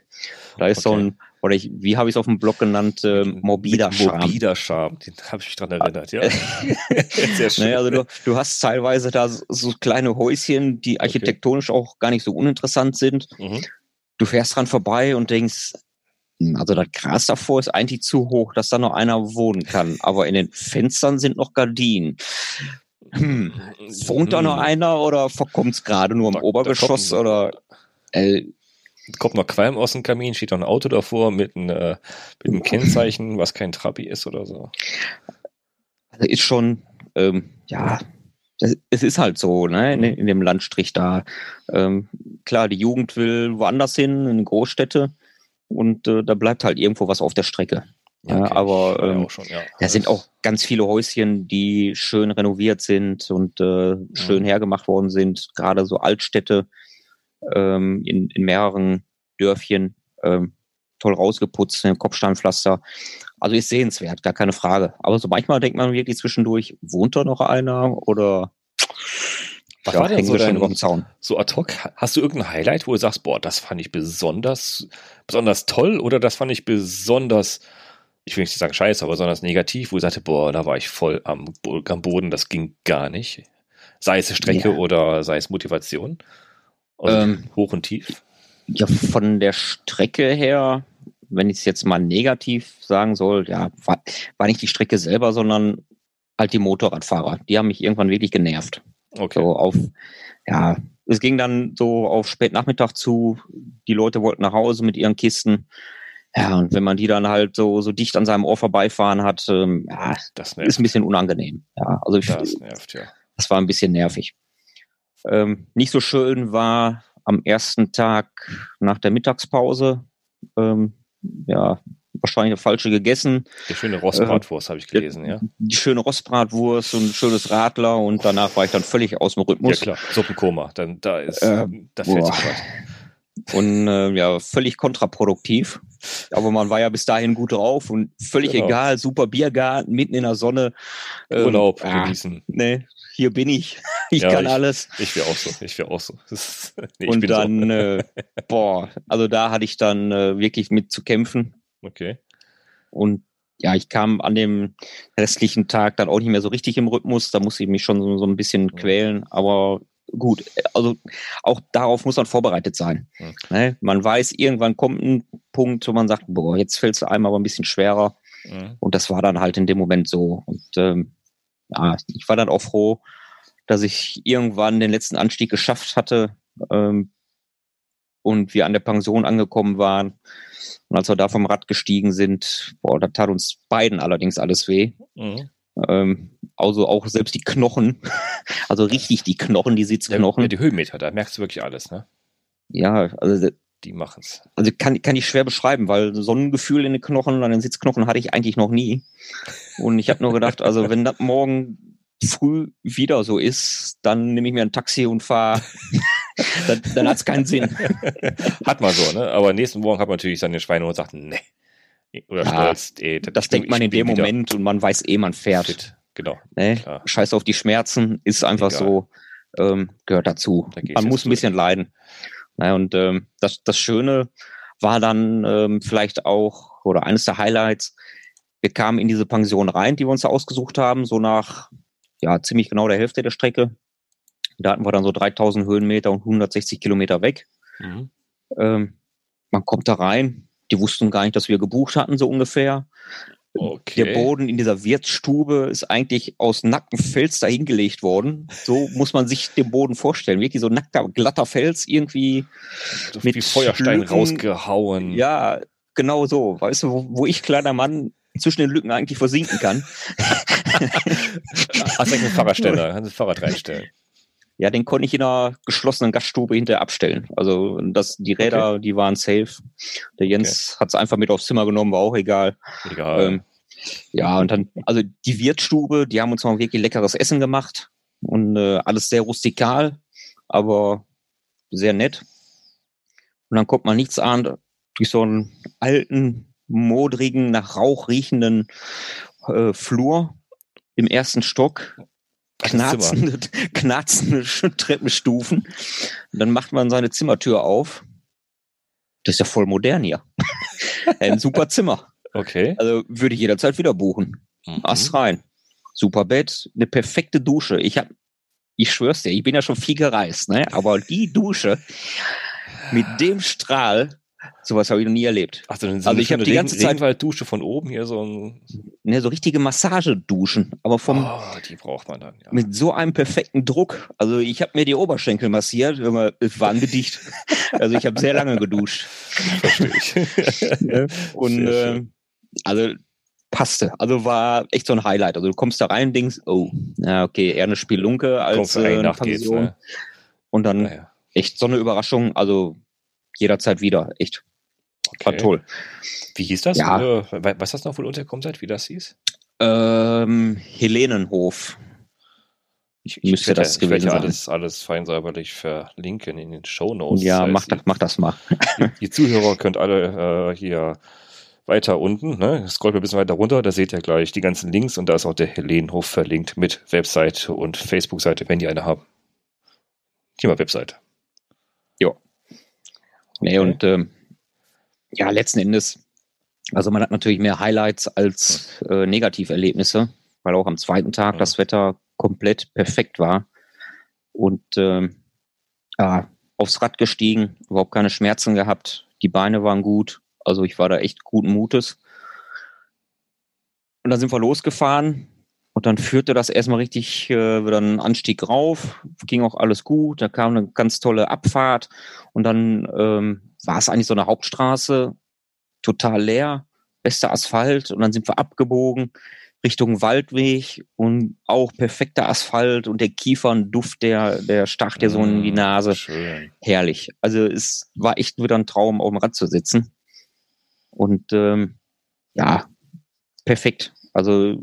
Da ist okay. so ein, oder ich, wie habe ich es auf dem Blog genannt, äh, morbider Charme. Morbider Charme, den habe ich mich dran erinnert, ja. Sehr schön. Naja, also du, du hast teilweise da so, kleine Häuschen, die architektonisch okay. auch gar nicht so uninteressant sind. Mhm. Du fährst dran vorbei und denkst, also das Gras davor ist eigentlich zu hoch, dass da noch einer wohnen kann. Aber in den Fenstern sind noch Gardinen. Hm, wohnt da noch hm. einer oder verkommt es gerade nur im da, Obergeschoss da oder? Äh, kommt noch Qualm aus dem Kamin, steht noch ein Auto davor mit, ein, äh, mit einem Kennzeichen, was kein Trabi ist oder so. Also ist schon, ähm, ja, es ist halt so, ne, in, in dem Landstrich da. Ähm, klar, die Jugend will woanders hin, in Großstädte. Und äh, da bleibt halt irgendwo was auf der Strecke. Ja, okay. aber ähm, schon, ja. da sind auch ganz viele Häuschen, die schön renoviert sind und äh, schön ja. hergemacht worden sind. Gerade so Altstädte ähm, in, in mehreren Dörfchen, ähm, toll rausgeputzt, Kopfsteinpflaster. Also ist sehenswert, gar keine Frage. Aber so manchmal denkt man wirklich zwischendurch, wohnt da noch einer oder was war denn so, dein, Zaun. so ad hoc? Hast du irgendein Highlight, wo du sagst, boah, das fand ich besonders, besonders toll oder das fand ich besonders, ich will nicht sagen scheiße, aber besonders negativ, wo du sagst, boah, da war ich voll am, am Boden, das ging gar nicht. Sei es Strecke ja. oder sei es Motivation? Also ähm, hoch und tief? Ja, von der Strecke her, wenn ich es jetzt mal negativ sagen soll, ja, war, war nicht die Strecke selber, sondern halt die Motorradfahrer. Die haben mich irgendwann wirklich genervt. Okay. So auf, ja, es ging dann so auf Spätnachmittag zu, die Leute wollten nach Hause mit ihren Kisten. Ja, und wenn man die dann halt so, so dicht an seinem Ohr vorbeifahren hat, ähm, ja, das ist ein bisschen unangenehm. Ja, also ich, das nervt, ja. Das war ein bisschen nervig. Ähm, nicht so schön war am ersten Tag nach der Mittagspause. Ähm, ja, wahrscheinlich eine falsche gegessen. Die schöne Rostbratwurst äh, habe ich gelesen, ja. Die schöne Rostbratwurst und ein schönes Radler und danach war ich dann völlig aus dem Rhythmus. Ja klar, Suppenkoma, dann da ist, äh, da fällt sich Und äh, ja, völlig kontraproduktiv. Aber man war ja bis dahin gut drauf und völlig genau. egal, super Biergarten, mitten in der Sonne. Ähm, Urlaub ah, genießen. Nee, hier bin ich. Ich ja, kann ich, alles. Ich wäre auch so. Ich wäre auch so. nee, und dann, so. äh, boah, also da hatte ich dann äh, wirklich mit zu kämpfen. Okay. Und ja, ich kam an dem restlichen Tag dann auch nicht mehr so richtig im Rhythmus. Da musste ich mich schon so, so ein bisschen mhm. quälen. Aber gut, also auch darauf muss man vorbereitet sein. Mhm. Ne? Man weiß, irgendwann kommt ein Punkt, wo man sagt, boah, jetzt fällt es einem aber ein bisschen schwerer. Mhm. Und das war dann halt in dem Moment so. Und ähm, ja, ich war dann auch froh, dass ich irgendwann den letzten Anstieg geschafft hatte ähm, und wir an der Pension angekommen waren. Und als wir da vom Rad gestiegen sind, boah, da tat uns beiden allerdings alles weh. Mhm. Ähm, also auch selbst die Knochen, also richtig die Knochen, die Sitzknochen. Ja, die Höhenmeter, da merkst du wirklich alles, ne? Ja, also die machen's. Also kann, kann ich schwer beschreiben, weil so ein Gefühl in den Knochen, an den Sitzknochen hatte ich eigentlich noch nie. Und ich habe nur gedacht, also wenn das morgen früh wieder so ist, dann nehme ich mir ein Taxi und fahre. dann dann hat es keinen Sinn. hat man so, ne? Aber nächsten Morgen hat man natürlich seine Schweine und sagt, ne. Oder ja, stolz, ey, das, das denkt man in dem Moment und man weiß eh, man fährt. Fit. Genau. Ne? Scheiß auf die Schmerzen, ist einfach Egal. so, ähm, gehört dazu. Da man muss ein bisschen durch. leiden. Naja, und ähm, das, das Schöne war dann ähm, vielleicht auch, oder eines der Highlights, wir kamen in diese Pension rein, die wir uns da ausgesucht haben, so nach ja, ziemlich genau der Hälfte der Strecke. Da hatten wir dann so 3000 Höhenmeter und 160 Kilometer weg. Mhm. Ähm, man kommt da rein, die wussten gar nicht, dass wir gebucht hatten, so ungefähr. Okay. Der Boden in dieser Wirtsstube ist eigentlich aus nacktem Fels dahingelegt worden. So muss man sich den Boden vorstellen. Wirklich so nackter, glatter Fels irgendwie. Mit Feuerstein Lücken. rausgehauen. Ja, genau so. Weißt du, wo, wo ich kleiner Mann zwischen den Lücken eigentlich versinken kann. Hast du einen Fahrradständer? Kannst du Fahrrad reinstellen? Ja, den konnte ich in einer geschlossenen Gaststube hinterher abstellen. Also das, die Räder, okay. die waren safe. Der Jens okay. hat es einfach mit aufs Zimmer genommen, war auch egal. Egal. Ähm, ja, und dann, also die Wirtsstube, die haben uns mal wirklich leckeres Essen gemacht und äh, alles sehr rustikal, aber sehr nett. Und dann kommt man nichts an durch so einen alten, modrigen, nach Rauch riechenden äh, Flur im ersten Stock knarzende, knarzende Treppenstufen. Dann macht man seine Zimmertür auf. Das ist ja voll modern hier. Ein super Zimmer. Okay. Also würde ich jederzeit wieder buchen. Mhm. Ast rein. Super Bett, eine perfekte Dusche. Ich habe, ich schwör's dir, ich bin ja schon viel gereist, ne? Aber die Dusche mit dem Strahl Sowas habe ich noch nie erlebt. Ach, so also ich habe die ganze Zeit Regenwalddusche von oben hier so ein ne so richtige Massageduschen, aber vom oh, die braucht man dann ja. mit so einem perfekten Druck. Also ich habe mir die Oberschenkel massiert, immer es war angedicht. also ich habe sehr lange geduscht. Verstehe ich. Und äh, also passte. Also war echt so ein Highlight. Also du kommst da rein, denkst, oh, ja okay, eher eine Spielunke als äh, eine Pension. Ne? Und dann ja. echt so eine Überraschung. Also jederzeit wieder. Echt. Okay. War toll. Wie hieß das? Ja. Was das noch wohl unterkommen seid, wie das hieß? Ähm, Helenenhof. Ich, ich müsste das ich werde alles, alles fein säuberlich verlinken in den Show Notes. Ja, das heißt, mach, das, mach das mal. Die, die Zuhörer könnt alle äh, hier weiter unten, ne? scrollt ein bisschen weiter runter, da seht ihr gleich die ganzen Links und da ist auch der Helenenhof verlinkt mit Webseite und Facebook-Seite, wenn die eine haben. Mal Webseite. Nee, okay. und ähm, ja, letzten Endes, also man hat natürlich mehr Highlights als äh, Negativerlebnisse, weil auch am zweiten Tag ja. das Wetter komplett perfekt war. Und ähm, ja, aufs Rad gestiegen, überhaupt keine Schmerzen gehabt, die Beine waren gut, also ich war da echt guten Mutes. Und dann sind wir losgefahren und dann führte das erstmal richtig äh, wieder einen Anstieg rauf, ging auch alles gut, da kam eine ganz tolle Abfahrt und dann ähm, war es eigentlich so eine Hauptstraße, total leer, bester Asphalt und dann sind wir abgebogen Richtung Waldweg und auch perfekter Asphalt und der Kiefernduft, der, der stach dir so in die mm, Nase. Schön. Herrlich. Also es war echt wieder ein Traum, auf dem Rad zu sitzen. Und ähm, ja, perfekt. Also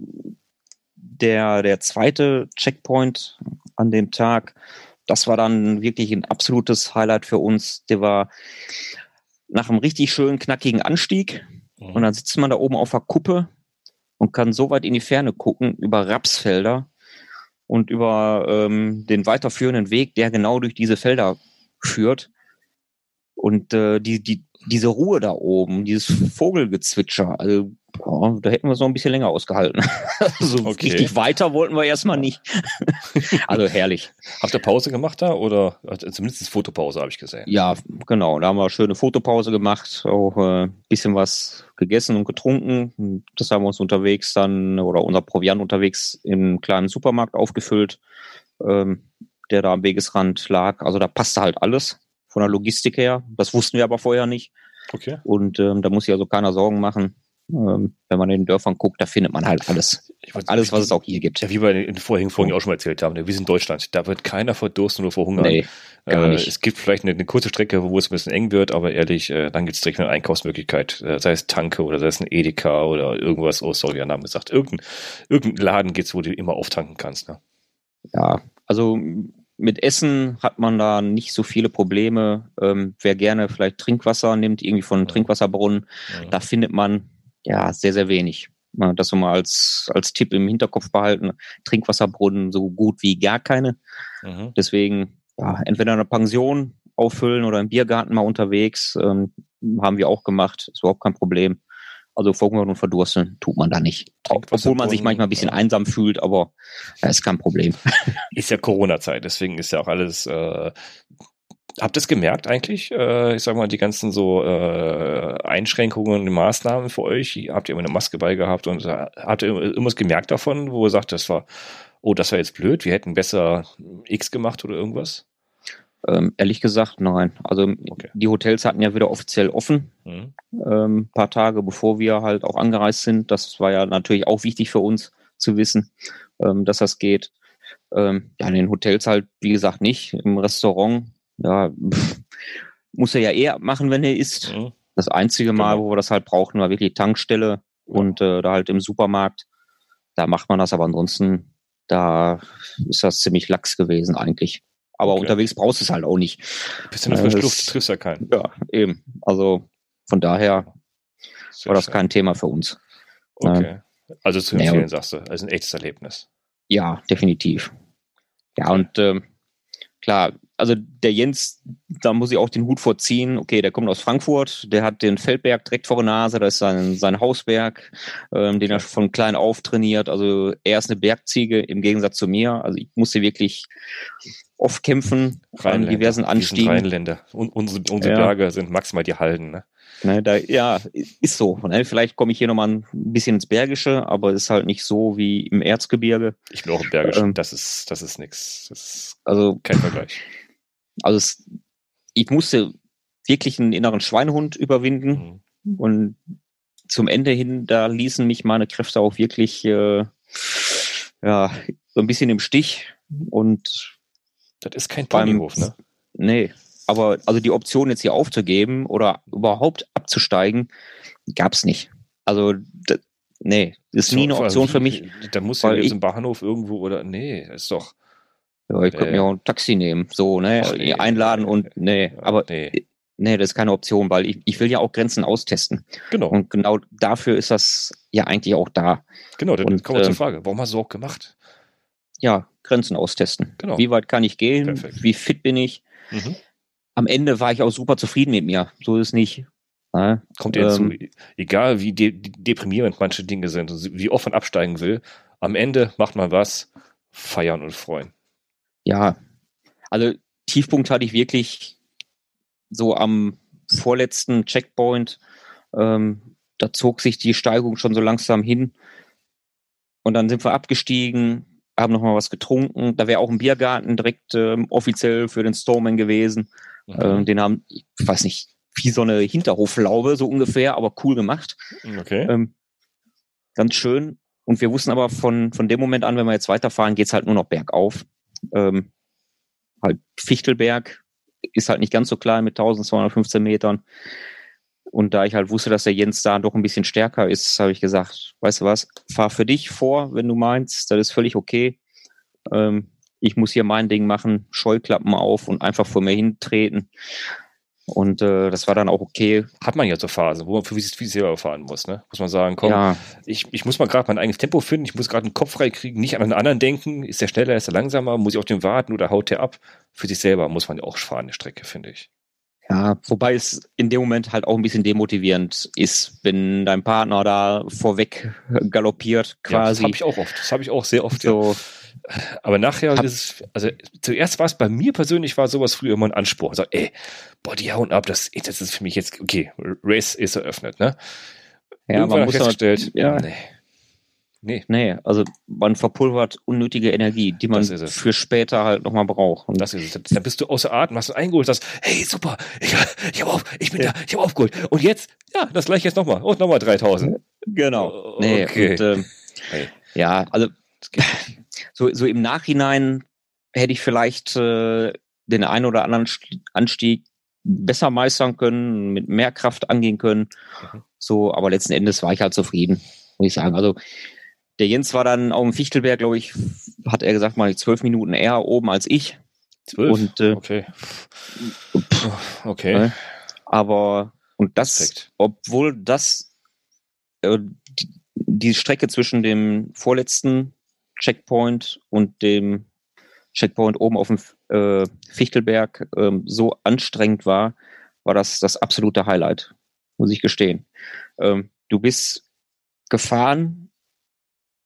der, der zweite Checkpoint an dem Tag, das war dann wirklich ein absolutes Highlight für uns. Der war nach einem richtig schönen, knackigen Anstieg. Mhm. Und dann sitzt man da oben auf der Kuppe und kann so weit in die Ferne gucken über Rapsfelder und über ähm, den weiterführenden Weg, der genau durch diese Felder führt. Und äh, die, die, diese Ruhe da oben, dieses Vogelgezwitscher, also oh, da hätten wir es noch ein bisschen länger ausgehalten. so also okay. richtig weiter wollten wir erstmal nicht. also herrlich. Habt ihr Pause gemacht da oder also zumindest Fotopause habe ich gesehen? Ja, genau. Da haben wir eine schöne Fotopause gemacht, auch ein äh, bisschen was gegessen und getrunken. Das haben wir uns unterwegs dann oder unser Proviant unterwegs im kleinen Supermarkt aufgefüllt, ähm, der da am Wegesrand lag. Also da passte halt alles von der Logistik her. Das wussten wir aber vorher nicht. Okay. Und ähm, da muss sich also keiner Sorgen machen. Ähm, wenn man in den Dörfern guckt, da findet man halt alles. Weiß, alles, was es auch hier gibt. Ja, wie wir in den vorherigen Folgen auch schon mal erzählt haben, ne, wir sind in Deutschland. Da wird keiner verdursten oder verhungern. Nee, gar nicht. Äh, es gibt vielleicht eine, eine, kurze Strecke, wo es ein bisschen eng wird, aber ehrlich, äh, dann gibt es direkt eine Einkaufsmöglichkeit. Äh, sei es Tanke oder sei es ein Edeka oder irgendwas. Oh, sorry, der Name gesagt. Irgendein, irgendein Laden gibt's, wo du immer auftanken kannst. Ne? Ja, also mit Essen hat man da nicht so viele Probleme. Ähm, wer gerne vielleicht Trinkwasser nimmt, irgendwie von ja. Trinkwasserbrunnen, ja. da findet man ja sehr, sehr wenig. Das so mal als, als Tipp im Hinterkopf behalten. Trinkwasserbrunnen so gut wie gar keine. Mhm. Deswegen, ja, entweder eine Pension auffüllen oder im Biergarten mal unterwegs. Ähm, haben wir auch gemacht. Ist überhaupt kein Problem. Also verhungern und verdursten tut man da nicht. Obwohl man sich manchmal ein bisschen einsam fühlt, aber ja, ist kein Problem. Ist ja Corona-Zeit, deswegen ist ja auch alles. Äh, habt ihr es gemerkt eigentlich? Äh, ich sag mal, die ganzen so äh, Einschränkungen und Maßnahmen für euch. Habt ihr immer eine Maske bei gehabt und äh, habt ihr irgendwas gemerkt davon, wo ihr sagt, das war, oh, das war jetzt blöd, wir hätten besser X gemacht oder irgendwas? Ähm, ehrlich gesagt, nein. Also okay. die Hotels hatten ja wieder offiziell offen, mhm. ähm, paar Tage bevor wir halt auch angereist sind. Das war ja natürlich auch wichtig für uns, zu wissen, ähm, dass das geht. Ähm, ja, in den Hotels halt, wie gesagt, nicht. Im Restaurant, ja, pff, muss er ja eher machen, wenn er isst. Mhm. Das einzige Mal, genau. wo wir das halt brauchten, war wirklich Tankstelle ja. und äh, da halt im Supermarkt. Da macht man das, aber ansonsten, da ist das ziemlich lax gewesen eigentlich. Aber okay. unterwegs brauchst du es halt auch nicht. Bisschen äh, frische Luft, triffst ja keinen. Ja, eben. Also von daher Sehr war das schön. kein Thema für uns. Okay. Also zu empfehlen, ja, sagst du. Also ein echtes Erlebnis. Ja, definitiv. Ja, und ähm, klar, also der Jens, da muss ich auch den Hut vorziehen. Okay, der kommt aus Frankfurt, der hat den Feldberg direkt vor der Nase, das ist sein, sein Hausberg, ähm, den er von klein auf trainiert. Also er ist eine Bergziege im Gegensatz zu mir. Also ich musste wirklich oft kämpfen an diversen Anstiegen. Rheinländer. Und unsere, unsere ja. Berge sind maximal die Halden. Ne? Ne, da, ja, ist so. Ne? Vielleicht komme ich hier nochmal ein bisschen ins Bergische, aber es ist halt nicht so wie im Erzgebirge. Ich bin auch im Bergischen. Ähm, das ist, das ist ist also, kein Vergleich. Also es, ich musste wirklich einen inneren Schweinehund überwinden mhm. und zum Ende hin, da ließen mich meine Kräfte auch wirklich äh, ja, so ein bisschen im Stich und das ist kein Ponyhof, ne? Nee, aber also die Option jetzt hier aufzugeben oder überhaupt abzusteigen, gab es nicht. Also das, nee, ist so, nie eine Option für mich. Da muss ja jetzt im Bahnhof irgendwo oder nee, ist doch. Ja, ich könnte mir auch ein Taxi nehmen, so, ne, Ach, nee, einladen und nee, aber nee. nee, das ist keine Option, weil ich, ich will ja auch Grenzen austesten. Genau. Und genau dafür ist das ja eigentlich auch da. Genau, dann kommen wir äh, zur Frage, warum hast du auch gemacht? Ja, Grenzen austesten. Genau. Wie weit kann ich gehen? Perfekt. Wie fit bin ich? Mhm am Ende war ich auch super zufrieden mit mir. So ist es nicht. Ja, Kommt dir ähm, zu, egal wie de deprimierend manche Dinge sind, wie oft man absteigen will, am Ende macht man was, feiern und freuen. Ja, also Tiefpunkt hatte ich wirklich so am vorletzten Checkpoint. Ähm, da zog sich die Steigung schon so langsam hin. Und dann sind wir abgestiegen, haben nochmal was getrunken. Da wäre auch ein Biergarten direkt ähm, offiziell für den Storman gewesen. Mhm. Ähm, den haben, ich weiß nicht, wie so eine Hinterhoflaube, so ungefähr, aber cool gemacht. Okay. Ähm, ganz schön. Und wir wussten aber von, von dem Moment an, wenn wir jetzt weiterfahren, geht's halt nur noch bergauf. Ähm, halt Fichtelberg ist halt nicht ganz so klein mit 1215 Metern. Und da ich halt wusste, dass der Jens da doch ein bisschen stärker ist, habe ich gesagt, weißt du was, fahr für dich vor, wenn du meinst, das ist völlig okay. Ähm, ich muss hier mein Ding machen, Scheuklappen auf und einfach vor mir hintreten. Und äh, das war dann auch okay. Hat man ja so Phasen, wo man für sich selber fahren muss, ne? Muss man sagen, komm, ja. ich, ich muss mal gerade mein eigenes Tempo finden, ich muss gerade einen Kopf frei kriegen, nicht an einen anderen denken, ist der schneller, ist der langsamer, muss ich auf den warten oder haut der ab? Für sich selber muss man ja auch fahren, eine Strecke, finde ich. Ja, wobei es in dem Moment halt auch ein bisschen demotivierend ist, wenn dein Partner da vorweg galoppiert quasi. Ja, das habe ich auch oft. Das habe ich auch sehr oft. So, ja. Aber nachher ist es, also zuerst war es bei mir persönlich war sowas früher immer ein Anspruch. Also, ey, boah, die hauen ab, das, das ist für mich jetzt, okay, Race ist eröffnet, ne? Ja, Irgendwann man muss festgestellt, halt, ja. nee. Nee. Nee, also man verpulvert unnötige Energie, die man für später halt nochmal braucht. Und das ist es. Dann bist du außer Atem, hast du eingeholt, sagst, hey, super, ich, ich hab auf, ich bin ja. da, ich hab aufgeholt. Und jetzt, ja, das gleiche jetzt nochmal. Und nochmal 3000. Genau. Nee, okay. Und, ähm, hey. Ja, also so, so im Nachhinein hätte ich vielleicht äh, den einen oder anderen Anstieg besser meistern können, mit mehr Kraft angehen können. Mhm. So, aber letzten Endes war ich halt zufrieden, muss ich sagen. Also der Jens war dann auf dem Fichtelberg, glaube ich, hat er gesagt, mal zwölf Minuten eher oben als ich. Zwölf? Und, äh, okay. Pff, okay. Ne? Aber, und das, Perfekt. obwohl das, äh, die, die Strecke zwischen dem vorletzten Checkpoint und dem Checkpoint oben auf dem äh, Fichtelberg äh, so anstrengend war, war das das absolute Highlight, muss ich gestehen. Ähm, du bist gefahren,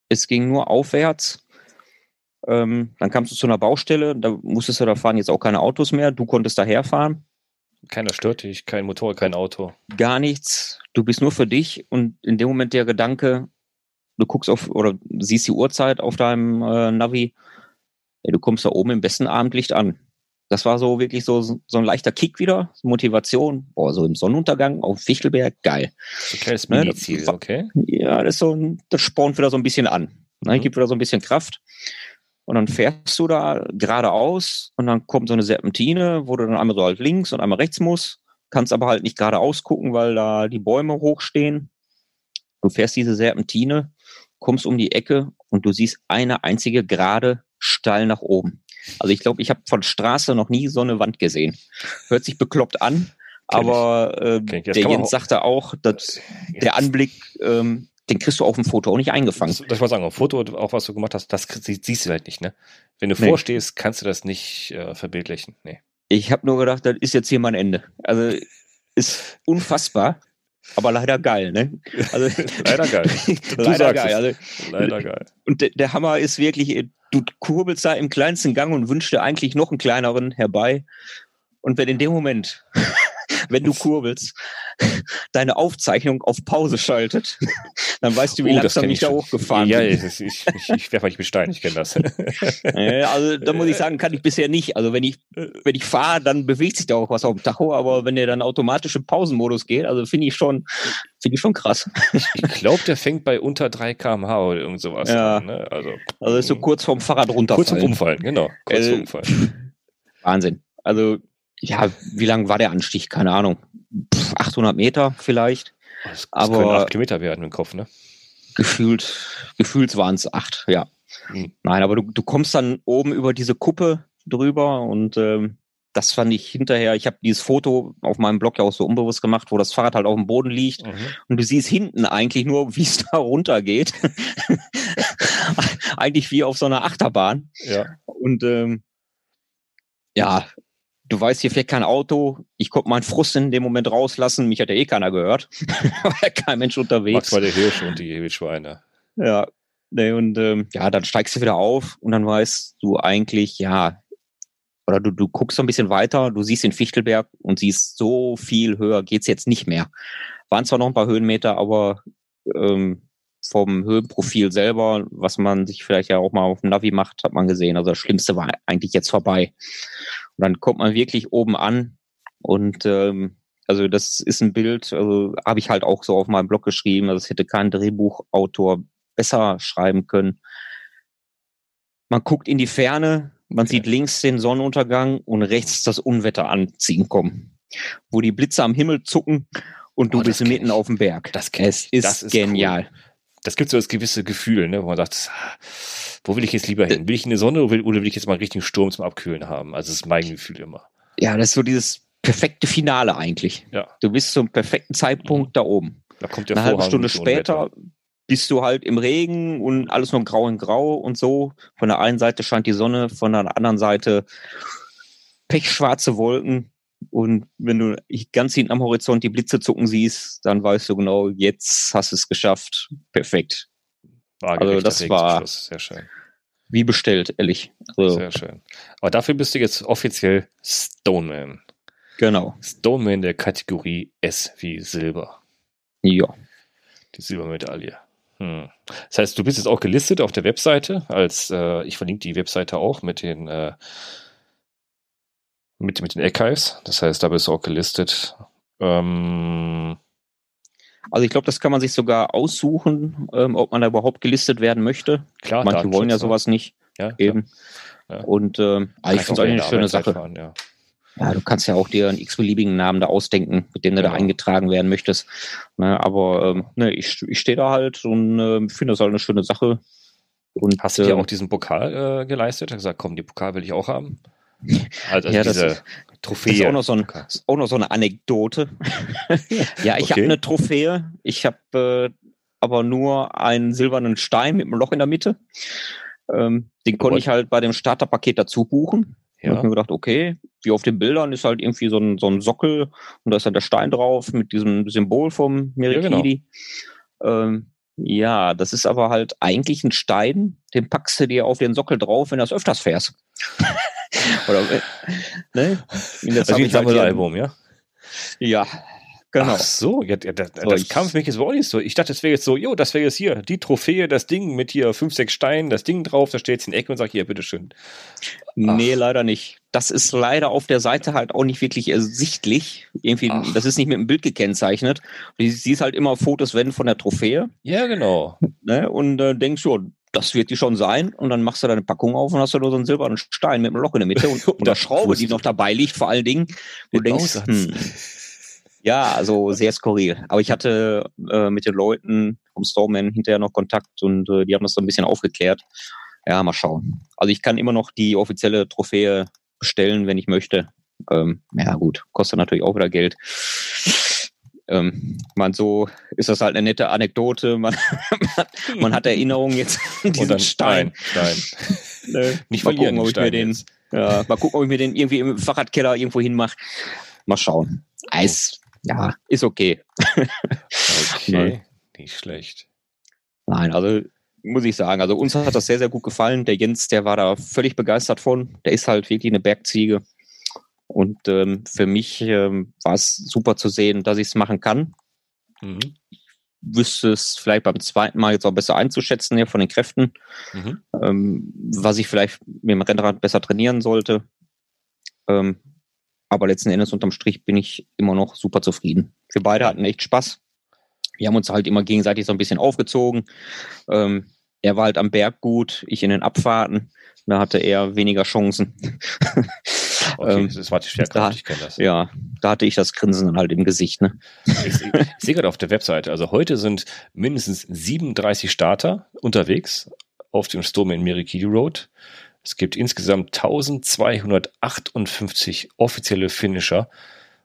es ging nur aufwärts. Ähm, dann kamst du zu einer Baustelle, da musstest du da fahren jetzt auch keine Autos mehr, du konntest daherfahren. Keiner stört dich, kein Motor, kein Auto. Gar nichts. Du bist nur für dich und in dem Moment der Gedanke, du guckst auf oder siehst die Uhrzeit auf deinem äh, Navi, ja, du kommst da oben im besten Abendlicht an. Das war so wirklich so, so ein leichter Kick wieder, Motivation. Boah, so im Sonnenuntergang auf Fichtelberg, geil. So ein kleines ne, Mini-Ziel, okay. Ja, das, ist so ein, das spornt wieder so ein bisschen an. Ne, mhm. Gibt wieder so ein bisschen Kraft. Und dann fährst du da geradeaus und dann kommt so eine Serpentine, wo du dann einmal so halt links und einmal rechts musst. Kannst aber halt nicht geradeaus gucken, weil da die Bäume hochstehen. Du fährst diese Serpentine, kommst um die Ecke und du siehst eine einzige gerade steil nach oben. Also ich glaube, ich habe von Straße noch nie so eine Wand gesehen. Hört sich bekloppt an, aber äh, der Jens sagte auch, dass der Anblick, ähm, den kriegst du auf dem Foto auch nicht eingefangen. Das, das war sagen, auf Foto, auch was du gemacht hast, das siehst du halt nicht, ne? Wenn du nee. vorstehst, kannst du das nicht äh, verbildlichen. Nee. Ich habe nur gedacht, das ist jetzt hier mein Ende. Also ist unfassbar. Aber leider geil, ne? Also, leider geil. leider geil. Also, leider geil. Und der, der Hammer ist wirklich, du kurbelst da im kleinsten Gang und wünschst dir eigentlich noch einen kleineren herbei. Und wenn in dem Moment wenn du kurbelst, deine Aufzeichnung auf Pause schaltet, dann weißt du, wie oh, langsam ich da hochgefahren ja, bin. Ja, ich, ich, ich, ich werfe euch mit Stein, ich kenne das. also da muss ich sagen, kann ich bisher nicht. Also wenn ich, wenn ich fahre, dann bewegt sich da auch was auf dem Tacho, aber wenn der dann automatisch im Pausenmodus geht, also finde ich schon, finde ich schon krass. Ich glaube, der fängt bei unter 3 kmh oder irgend sowas ja. an. Ne? Also, also ist so kurz vorm Fahrrad runterfallen. Kurz vorm Umfallen, genau. Kurz äh, vorm Umfallen. Wahnsinn. Also ja, wie lang war der Anstieg? Keine Ahnung. 800 Meter vielleicht. Das, das aber können acht Kilometer werden im Kopf, ne? Gefühlt, gefühlt waren es acht, ja. Hm. Nein, aber du, du kommst dann oben über diese Kuppe drüber und ähm, das fand ich hinterher, ich habe dieses Foto auf meinem Blog ja auch so unbewusst gemacht, wo das Fahrrad halt auf dem Boden liegt mhm. und du siehst hinten eigentlich nur, wie es da runtergeht. eigentlich wie auf so einer Achterbahn. Ja. Und ähm, ja, du weißt, hier fährt kein Auto, ich konnte meinen Frust in dem Moment rauslassen, mich hat ja eh keiner gehört, war kein Mensch unterwegs. Max war der Hirsch und die Wildschweine. Ja, nee, und ähm, ja, dann steigst du wieder auf und dann weißt du eigentlich, ja, oder du, du guckst so ein bisschen weiter, du siehst den Fichtelberg und siehst, so viel höher geht's jetzt nicht mehr. Waren zwar noch ein paar Höhenmeter, aber ähm, vom Höhenprofil selber, was man sich vielleicht ja auch mal auf dem Navi macht, hat man gesehen. Also das Schlimmste war eigentlich jetzt vorbei. Und dann kommt man wirklich oben an und ähm, also das ist ein Bild, also habe ich halt auch so auf meinem Blog geschrieben, also es hätte kein Drehbuchautor besser schreiben können. Man guckt in die Ferne, man okay. sieht links den Sonnenuntergang und rechts das Unwetter anziehen kommen, wo die Blitze am Himmel zucken und du oh, bist mitten ich. auf dem Berg. Das es ist, das ist genial. Cool das gibt so das gewisse Gefühl, ne, wo man sagt, wo will ich jetzt lieber hin? Will ich in die Sonne oder will, oder will ich jetzt mal einen richtigen Sturm zum Abkühlen haben? Also das ist mein Gefühl immer. Ja, das ist so dieses perfekte Finale eigentlich. Ja. Du bist zum perfekten Zeitpunkt da oben. Da kommt der Eine halbe Stunde später bist du halt im Regen und alles noch grau in grau und so. Von der einen Seite scheint die Sonne, von der anderen Seite pechschwarze Wolken. Und wenn du ganz hinten am Horizont die Blitze zucken siehst, dann weißt du genau, jetzt hast du es geschafft. Perfekt. also das war sehr schön. Wie bestellt, ehrlich. Also, sehr schön. Aber dafür bist du jetzt offiziell Stoneman. Genau. Stoneman der Kategorie S wie Silber. Ja. Die Silbermedaille. Hm. Das heißt, du bist jetzt auch gelistet auf der Webseite als, äh, ich verlinke die Webseite auch mit den äh, mit, mit den Archives. Das heißt, da bist du auch gelistet. Ähm, also ich glaube, das kann man sich sogar aussuchen, ähm, ob man da überhaupt gelistet werden möchte. Klar, Manche wollen ja ne? sowas nicht. Ja, eben. Ja. Und ähm, ah, ich finde es eigentlich eine schöne Sache. Fahren, ja. ja. du kannst ja auch dir einen x-beliebigen Namen da ausdenken, mit dem du da eingetragen werden möchtest. Ne, aber ähm, ne, ich, ich stehe da halt und äh, finde das halt eine schöne Sache. Und, Hast du dir äh, auch diesen Pokal äh, geleistet? Hast gesagt, komm, den Pokal will ich auch haben? Also ja, diese das, Trophäe. Das ist auch noch so, ein, auch noch so eine Anekdote. ja, ich okay. habe eine Trophäe. Ich habe äh, aber nur einen silbernen Stein mit einem Loch in der Mitte. Ähm, den konnte ich halt bei dem Starterpaket dazu buchen. Ja. habe mir gedacht, okay, wie auf den Bildern ist halt irgendwie so ein, so ein Sockel und da ist halt der Stein drauf mit diesem Symbol vom Merikidi. Ja, genau. ähm, ja, das ist aber halt eigentlich ein Stein, den packst du dir auf den Sockel drauf, wenn du das öfters fährst. Oder, äh, ne? Das ist ein Sammelalbum, ja? Ja, Genau. Ach so, ja, das, so, das kam für mich jetzt auch nicht so. Ich dachte, das wäre jetzt so, jo, das wäre jetzt hier, die Trophäe, das Ding mit hier fünf, sechs Steinen, das Ding drauf, da steht jetzt in der Ecke und sagt, hier, bitteschön. Nee, leider nicht. Das ist leider auf der Seite halt auch nicht wirklich ersichtlich. Irgendwie, Ach. das ist nicht mit dem Bild gekennzeichnet. Du siehst halt immer Fotos, wenn von der Trophäe. Ja, genau. Ne? Und äh, denkst schon, das wird die schon sein. Und dann machst du deine Packung auf und hast du nur so einen silbernen Stein mit einem Loch in der Mitte und, und der Schraube, die noch dabei liegt, vor allen Dingen. Du denkst, hm, ja, also sehr skurril. Aber ich hatte äh, mit den Leuten vom Storeman hinterher noch Kontakt und äh, die haben das so ein bisschen aufgeklärt. Ja, mal schauen. Also ich kann immer noch die offizielle Trophäe bestellen, wenn ich möchte. Ähm, ja gut, kostet natürlich auch wieder Geld. Ähm, man so ist das halt eine nette Anekdote. Man, man hat Erinnerungen jetzt an diesen dann, Stein. Stein. Ne? Nicht mal gucken, ob ich mir den, ja, mal gucken, ob ich mir den irgendwie im Fahrradkeller irgendwo hinmache. Mal schauen. Eis, ja, ist okay. okay, nicht schlecht. Nein, also muss ich sagen, also uns hat das sehr, sehr gut gefallen. Der Jens, der war da völlig begeistert von. Der ist halt wirklich eine Bergziege. Und ähm, für mich ähm, war es super zu sehen, dass ich es machen kann. Mhm. wüsste es vielleicht beim zweiten Mal jetzt auch besser einzuschätzen hier von den Kräften, mhm. ähm, was ich vielleicht mit dem Rennrad besser trainieren sollte. Ähm, aber letzten Endes unterm Strich bin ich immer noch super zufrieden. Wir beide hatten echt Spaß. Wir haben uns halt immer gegenseitig so ein bisschen aufgezogen. Ähm, er war halt am Berg gut, ich in den Abfahrten. Da hatte er weniger Chancen. Okay, ähm, das war die Schwerkraft, ich kenne das. Ja, da hatte ich das Grinsen dann halt im Gesicht. Ne? Ich, sehe gerade auf der Webseite, also heute sind mindestens 37 Starter unterwegs auf dem Sturm in Mirikidi Road. Es gibt insgesamt 1258 offizielle Finisher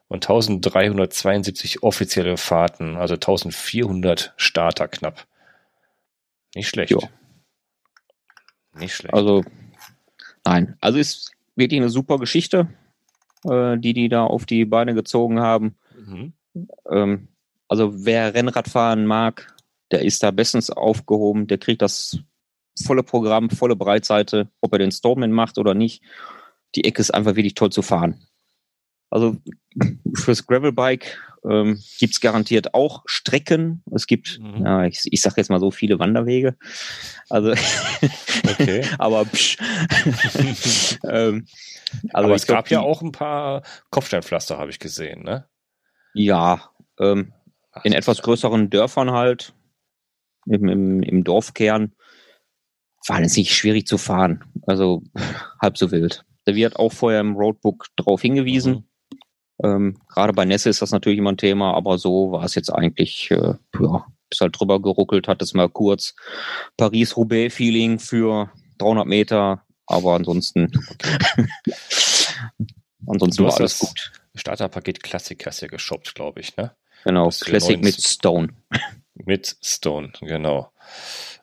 und 1372 offizielle Fahrten, also 1400 Starter knapp. Nicht schlecht. Jo. Nicht schlecht. Also, nein. Also ist wirklich eine super Geschichte, äh, die die da auf die Beine gezogen haben. Mhm. Ähm, also wer Rennradfahren mag, der ist da bestens aufgehoben, der kriegt das volle Programm, volle Breitseite, ob er den Stormman macht oder nicht. Die Ecke ist einfach wirklich toll zu fahren. Also fürs Gravelbike ähm, gibt es garantiert auch Strecken. Es gibt, mhm. ja, ich, ich sage jetzt mal so viele Wanderwege. Also, okay. aber psch. ähm, also aber es glaub, gab ja auch ein paar Kopfsteinpflaster, habe ich gesehen, ne? Ja, ähm, in etwas größeren Dörfern halt, im, im, im Dorfkern, war es nicht schwierig zu fahren. Also halb so wild. Da wird auch vorher im Roadbook darauf hingewiesen. Mhm. Ähm, Gerade bei Nässe ist das natürlich immer ein Thema, aber so war es jetzt eigentlich, äh, ja, ist halt drüber geruckelt, hat es mal kurz Paris-Roubaix-Feeling für 300 Meter, aber ansonsten, ansonsten war alles gut. Starterpaket Classic hast du ja geshoppt, glaube ich, ne? Genau, Classic mit Stone. Mit Stone, genau.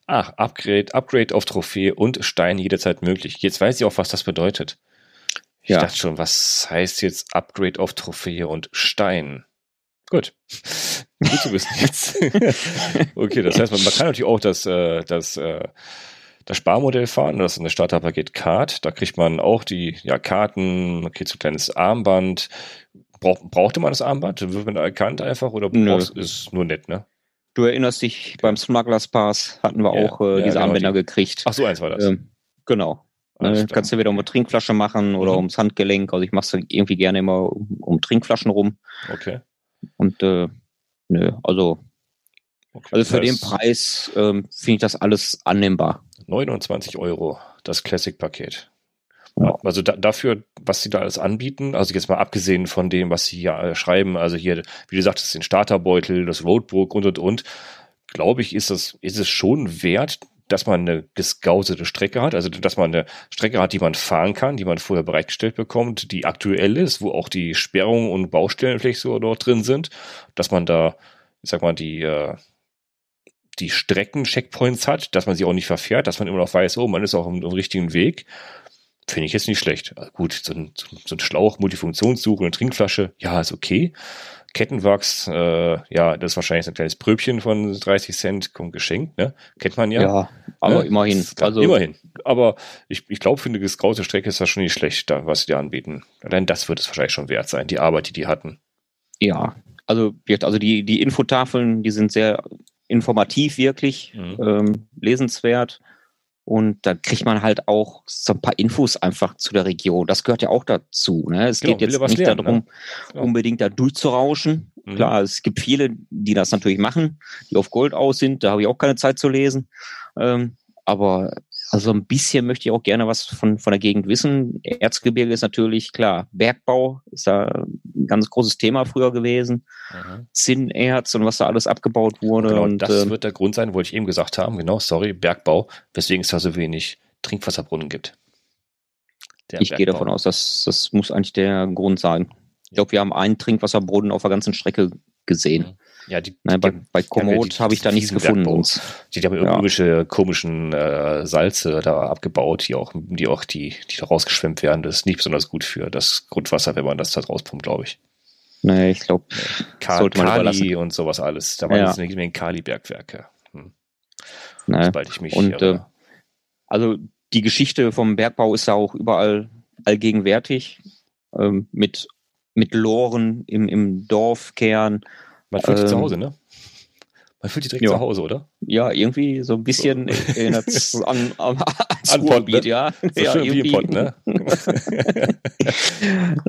Ach, Upgrade, Upgrade auf Trophäe und Stein jederzeit möglich. Jetzt weiß ich auch, was das bedeutet. Ich ja. dachte schon, was heißt jetzt Upgrade auf Trophäe und Stein? Gut. Gut zu wissen jetzt. okay, das heißt, man, man, kann natürlich auch das, äh, das, äh, das Sparmodell fahren, das ist eine Starterpaket Card. Da kriegt man auch die ja, Karten, man kriegt so ein kleines Armband. Brauch, brauchte man das Armband? Wird man da erkannt einfach oder brauchst, ist nur nett, ne? Du erinnerst dich, beim Smugglers Pass hatten wir ja, auch äh, ja, diese genau Armbänder die. gekriegt. Ach so, eins war das. Ähm, genau. Ne, kannst du wieder um eine Trinkflasche machen oder mhm. ums Handgelenk. Also ich mache es irgendwie gerne immer um, um, Trinkflaschen rum. Okay. Und äh, nö, also, okay, also für den Preis ähm, finde ich das alles annehmbar. 29 Euro, das Classic-Paket. Ja. Also da, dafür, was sie da alles anbieten, also jetzt mal abgesehen von dem, was sie hier schreiben, also hier, wie du sagtest, den Starterbeutel, das Roadbook und und und, glaube ich, ist das, ist es schon wert, dass man eine gescoutete Strecke hat, also dass man eine Strecke hat, die man fahren kann, die man vorher bereitgestellt bekommt, die aktuell ist, wo auch die Sperrungen und Baustellen vielleicht so dort drin sind, dass man da, ich sag mal, die, äh, die Strecken-Checkpoints hat, dass man sie auch nicht verfährt, dass man immer noch weiß, oh, man ist auch im, im richtigen Weg. Finde ich jetzt nicht schlecht. Gut, so ein, so ein Schlauch, Multifunktionssuche, eine Trinkflasche, ja, ist okay. Kettenwachs, äh, ja, das ist wahrscheinlich ein kleines Pröbchen von 30 Cent, kommt geschenkt, ne? Kennt man ja. Ja, aber ne? immerhin. Also immerhin. Aber ich, ich glaube, für eine gescaute Strecke ist das schon nicht schlecht, da, was sie dir anbieten. Allein das wird es wahrscheinlich schon wert sein, die Arbeit, die die hatten. Ja, also, also die, die Infotafeln, die sind sehr informativ wirklich, mhm. ähm, lesenswert. Und da kriegt man halt auch so ein paar Infos einfach zu der Region. Das gehört ja auch dazu. Ne? Es genau, geht jetzt nicht lernen, darum, ne? unbedingt da durchzurauschen. Mhm. Klar, es gibt viele, die das natürlich machen, die auf Gold aus sind. Da habe ich auch keine Zeit zu lesen. Ähm, aber also ein bisschen möchte ich auch gerne was von, von der Gegend wissen. Erzgebirge ist natürlich klar. Bergbau ist da ein ganz großes Thema früher gewesen. Mhm. Zinnerz und was da alles abgebaut wurde. Genau, und, das äh, wird der Grund sein, wollte ich eben gesagt haben. Genau, sorry, Bergbau, weswegen es da so wenig Trinkwasserbrunnen gibt. Der ich Bergbau. gehe davon aus, dass das muss eigentlich der Grund sein. Ich glaube, wir haben einen Trinkwasserbrunnen auf der ganzen Strecke gesehen. Ja, die, Nein, bei, bei Komoot habe ich da nichts gefunden. Uns. Die, die haben ja. irgendwelche komischen äh, Salze da abgebaut, die auch, die auch die, die da rausgeschwemmt werden. Das ist nicht besonders gut für das Grundwasser, wenn man das da rauspumpt, glaube ich. Nee, ich glaube, man Kali und sowas alles. Da waren ja. jetzt eine Menge Kali-Bergwerke. Hm. Nee. Sobald ich mich und, äh, also die Geschichte vom Bergbau ist ja auch überall allgegenwärtig. Ähm, mit, mit Loren im, im Dorfkern man fühlt sich ähm, zu Hause, ne? Man fühlt sich direkt ja. zu Hause, oder? Ja, irgendwie so ein bisschen so. erinnert es an, an, ans Ruhrgebiet, ne? ja. So ja, schön Bierpott, ne?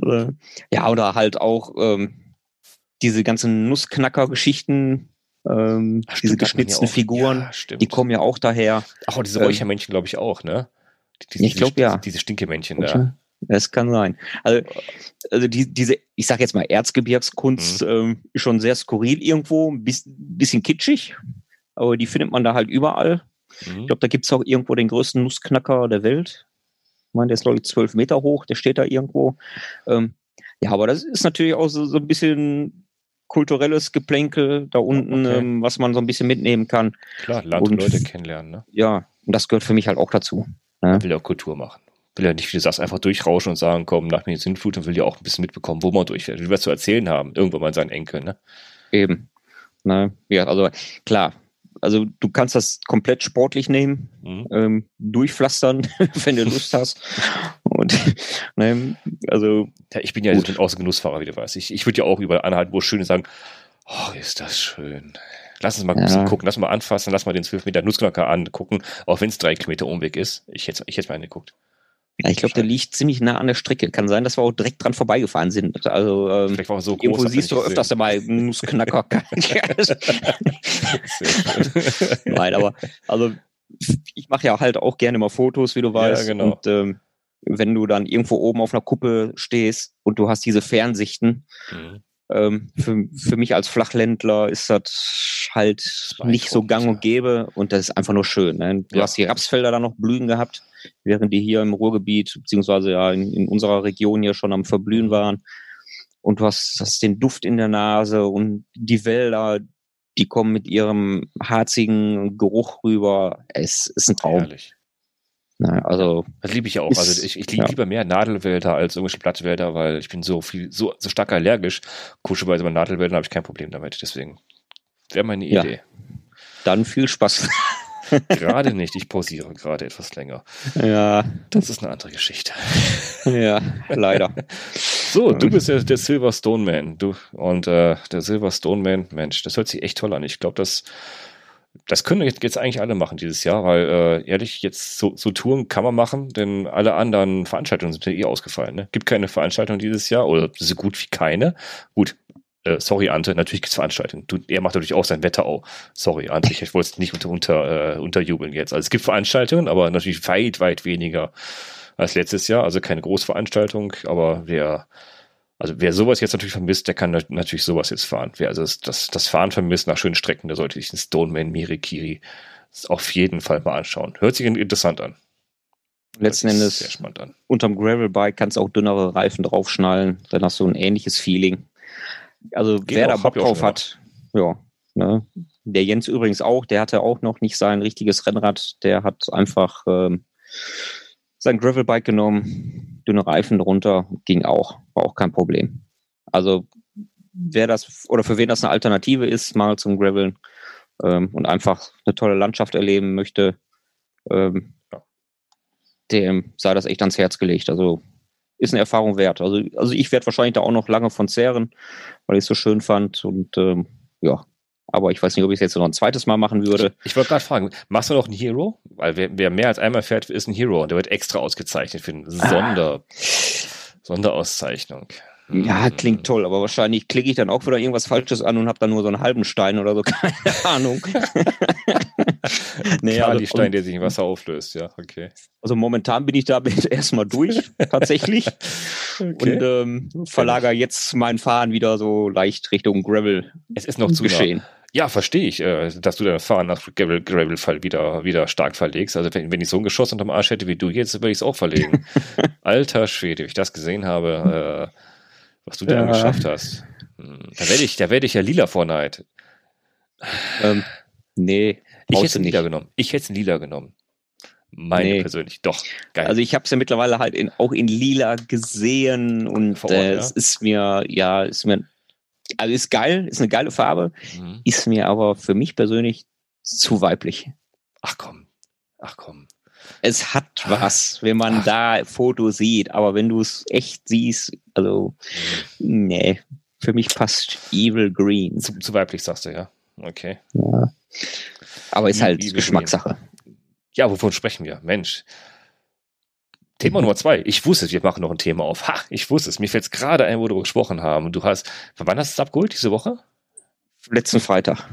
ja, oder halt auch ähm, diese ganzen Nussknacker-Geschichten, ähm, Ach, diese geschnitzten Figuren, ja, die kommen ja auch daher. Ach, und diese ähm, Räuchermännchen, glaube ich, auch, ne? Diese, ich glaube, ja. Diese Stinkemännchen da. Es kann sein. Also, also die, diese, ich sag jetzt mal, Erzgebirgskunst mhm. ähm, ist schon sehr skurril irgendwo, ein bisschen kitschig, aber die findet man da halt überall. Mhm. Ich glaube, da gibt's auch irgendwo den größten Nussknacker der Welt. Ich meine, der ist, glaube ich, zwölf Meter hoch, der steht da irgendwo. Ähm, ja, aber das ist natürlich auch so, so ein bisschen kulturelles Geplänkel da unten, okay. ähm, was man so ein bisschen mitnehmen kann. Klar, Land und, Leute kennenlernen, ne? Ja, und das gehört für mich halt auch dazu. Ne? Man will auch Kultur machen will ja nicht, wie du sagst, einfach durchrauschen und sagen, komm, nach mir die Sintflut und will ja auch ein bisschen mitbekommen, wo man durchfährt, will was zu erzählen haben, irgendwann mal seinen Enkeln, ne? Eben. Ne? Ja, also klar, also du kannst das komplett sportlich nehmen, mhm. ähm, durchpflastern, wenn du Lust hast. Und ne, also ja, ich bin ja gut. auch so Genussfahrer, wie du weißt. Ich, ich würde ja auch überall anhalten, wo es schön ist, sagen, oh, ist das schön. Lass uns mal ein bisschen gucken, lass mal anfassen, lass mal den 12 Meter Nussknacker angucken, auch wenn es drei Kilometer Umweg ist. Ich hätte ich hätte mal angeguckt. Ja, ich glaube, der liegt ziemlich nah an der Strecke. Kann sein, dass wir auch direkt dran vorbeigefahren sind. Also ähm, Vielleicht war so groß, irgendwo siehst du öfters dabei Nussknacker. Nein, aber also ich mache ja halt auch gerne mal Fotos, wie du weißt. Ja, genau. Und ähm, wenn du dann irgendwo oben auf einer Kuppe stehst und du hast diese Fernsichten, mhm. ähm, für, für mich als Flachländler ist das halt das nicht so gang und gäbe und das ist einfach nur schön. Ne? Du ja. hast die Rapsfelder da noch blühen gehabt während die hier im Ruhrgebiet, beziehungsweise ja in, in unserer Region hier schon am Verblühen waren. Und du hast, hast den Duft in der Nase und die Wälder, die kommen mit ihrem harzigen Geruch rüber. Es ist ein Traum. Herrlich. Na, also das liebe ich ja auch. Ist, also ich, ich liebe ja. lieber mehr Nadelwälder als irgendwelche Blattwälder, weil ich bin so viel, so, so stark allergisch. Kuschelweise bei Nadelwäldern habe ich kein Problem damit. Deswegen wäre meine Idee. Ja. Dann viel Spaß. Gerade nicht. Ich pausiere gerade etwas länger. Ja. Das ist eine andere Geschichte. Ja, leider. So, du bist ja der Silver Stone Man. Du, und äh, der Silver Stone Man, Mensch, das hört sich echt toll an. Ich glaube, das, das können jetzt, jetzt eigentlich alle machen dieses Jahr, weil äh, ehrlich, jetzt so, so Touren kann man machen, denn alle anderen Veranstaltungen sind ja eh ausgefallen. Ne? Gibt keine Veranstaltung dieses Jahr oder so gut wie keine. Gut, äh, sorry, Ante, natürlich gibt's Veranstaltungen. Du, er macht natürlich auch sein Wetterau. Sorry, Ante, ich, ich wollte es nicht unter, unter, äh, unterjubeln jetzt. Also es gibt Veranstaltungen, aber natürlich weit, weit weniger als letztes Jahr. Also keine Großveranstaltung, aber wer, also wer sowas jetzt natürlich vermisst, der kann natürlich sowas jetzt fahren. Wer also das, das, das Fahren vermisst nach schönen Strecken, der sollte sich den Stoneman Mirikiri auf jeden Fall mal anschauen. Hört sich interessant an. Letzten Endes, unterm Gravelbike kannst du auch dünnere Reifen draufschnallen, dann hast du ein ähnliches Feeling. Also Geht wer auch, da Bock drauf hat, ja. Ne? Der Jens übrigens auch, der hatte auch noch nicht sein richtiges Rennrad, der hat einfach ähm, sein Gravelbike genommen, dünne Reifen drunter, ging auch, war auch kein Problem. Also wer das oder für wen das eine Alternative ist, mal zum Graveln ähm, und einfach eine tolle Landschaft erleben möchte, ähm, dem sei das echt ans Herz gelegt. Also ist eine Erfahrung wert. Also, also ich werde wahrscheinlich da auch noch lange von zehren, weil ich es so schön fand und ähm, ja. Aber ich weiß nicht, ob ich es jetzt noch ein zweites Mal machen würde. Ich, ich wollte gerade fragen, machst du noch einen Hero? Weil wer, wer, mehr als einmal fährt, ist ein Hero und der wird extra ausgezeichnet für eine Sonder, ah. Sonderauszeichnung. Ja, klingt toll, aber wahrscheinlich klicke ich dann auch wieder irgendwas Falsches an und habe dann nur so einen halben Stein oder so, keine Ahnung. nee, also, die Stein, der sich in Wasser auflöst, ja, okay. Also momentan bin ich da erstmal durch, tatsächlich. okay. Und ähm, verlagere jetzt mein Fahren wieder so leicht Richtung Gravel. Es ist noch zu geschehen. Nah. Ja, verstehe ich, äh, dass du dein Fahren nach Gravel, Gravel wieder, wieder stark verlegst. Also wenn, wenn ich so ein Geschoss unterm Arsch hätte wie du jetzt, würde ich es auch verlegen. Alter Schwede, wie ich das gesehen habe, äh, was du da geschafft hast. Hm, da werde ich, da werde ich ja lila vor Neid. Ähm, nee. Ich hätte es lila genommen. Ich hätte es lila genommen. Meine nee. persönlich, doch. Geil. Also ich habe es ja mittlerweile halt in, auch in lila gesehen und Ort, äh, es ist mir, ja, ist mir, also ist geil, ist eine geile Farbe, mhm. ist mir aber für mich persönlich zu weiblich. Ach komm, ach komm. Es hat was, wenn man ach. da Fotos sieht, aber wenn du es echt siehst, also, mhm. nee, für mich passt Evil Green. Zu, zu weiblich sagst du, ja. Okay. Ja. Aber ist halt Evil Geschmackssache. Green. Ja, wovon sprechen wir? Mensch. Thema Nummer zwei. Ich wusste es, wir machen noch ein Thema auf. Ha, ich wusste es. Mir fällt es gerade ein, wo wir gesprochen haben. Du hast, wann hast du es abgeholt diese Woche? Letzten Freitag.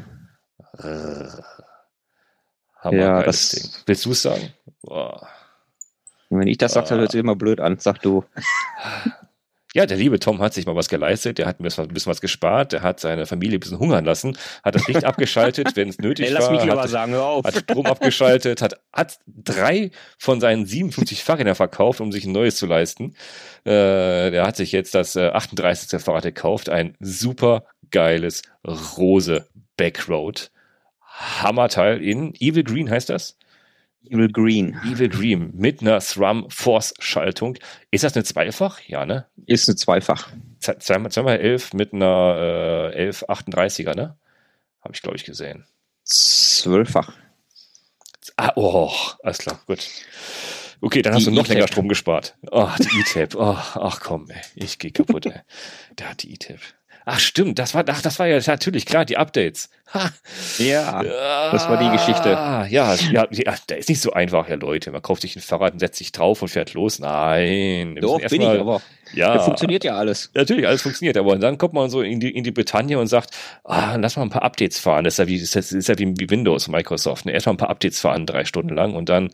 Äh, ja, das Ding. Willst du es sagen? Boah. Wenn ich das sage, dann hört sich immer blöd an. Sag du. Ja, der liebe Tom hat sich mal was geleistet, der hat ein bisschen, was gespart, der hat seine Familie ein bisschen hungern lassen, hat das Licht abgeschaltet, wenn es nötig Ey, lass war. Lass mich hat, sagen, hör auf. Hat Strom abgeschaltet, hat, hat drei von seinen 57 Fahrrädern verkauft, um sich ein neues zu leisten. Äh, der hat sich jetzt das äh, 38. Fahrrad gekauft, ein super geiles Rose Backroad. Hammerteil in Evil Green heißt das. Evil Green. Evil Green mit einer SRAM Force Schaltung. Ist das eine Zweifach? Ja, ne? Ist eine Zweifach. Zweimal, zweimal elf mit einer äh, 1138er, ne? Habe ich, glaube ich, gesehen. Zwölffach. Ah, oh, alles klar, gut. Okay, dann die hast du noch länger Strom gespart. Oh, die E-Tab. Oh, ach komm, ey, ich gehe kaputt, ey. Da hat die E-Tab. Ach stimmt, das war, ach, das war ja natürlich klar, die Updates. Ha. Ja, das war die Geschichte. Ja, ja, ja, da ist nicht so einfach, ja Leute. Man kauft sich ein Fahrrad und setzt sich drauf und fährt los. Nein. Doch, bin mal, ich aber. Ja, funktioniert ja alles. Natürlich, alles funktioniert. Aber dann kommt man so in die, in die Bretagne und sagt, ah, lass mal ein paar Updates fahren. Das ist ja wie, das ist ja wie Windows, Microsoft. Ne? Erstmal ein paar Updates fahren, drei Stunden lang und dann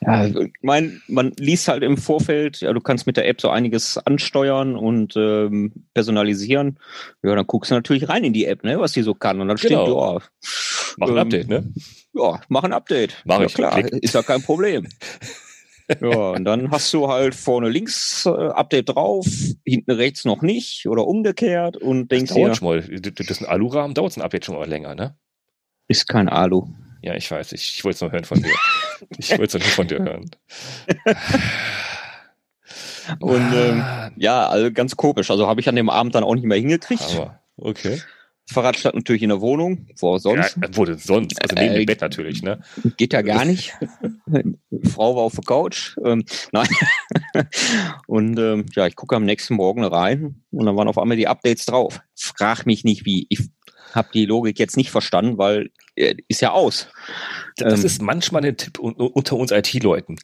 ja, ich meine, man liest halt im Vorfeld, ja, du kannst mit der App so einiges ansteuern und ähm, personalisieren. Ja, dann guckst du natürlich rein in die App, ne, was die so kann. Und dann genau. steht, ja. Mach ein ähm, Update, ne? Ja, mach ein Update. Mach ja, ich. Klar, Klick. ist ja kein Problem. ja, und dann hast du halt vorne links äh, Update drauf, hinten rechts noch nicht oder umgekehrt und denkst das dauert schon mal, das ist ein Alurahmen, dauert ein Update schon mal länger, ne? Ist kein Alu. Ja, ich weiß, ich, ich wollte es noch hören von dir. Ich wollte es nur von dir hören. Und ähm, ja, also ganz komisch. Also habe ich an dem Abend dann auch nicht mehr hingekriegt. Aber, okay. Fahrrad stand natürlich in der Wohnung, wo sonst. Ja, wo sonst? Also neben äh, dem Bett natürlich, ne? Geht ja gar nicht. Frau war auf der Couch. Ähm, nein. und ähm, ja, ich gucke am nächsten Morgen rein und dann waren auf einmal die Updates drauf. Frag mich nicht wie. Ich habe die Logik jetzt nicht verstanden, weil ist ja aus. Das ähm, ist manchmal ein Tipp unter uns IT-Leuten.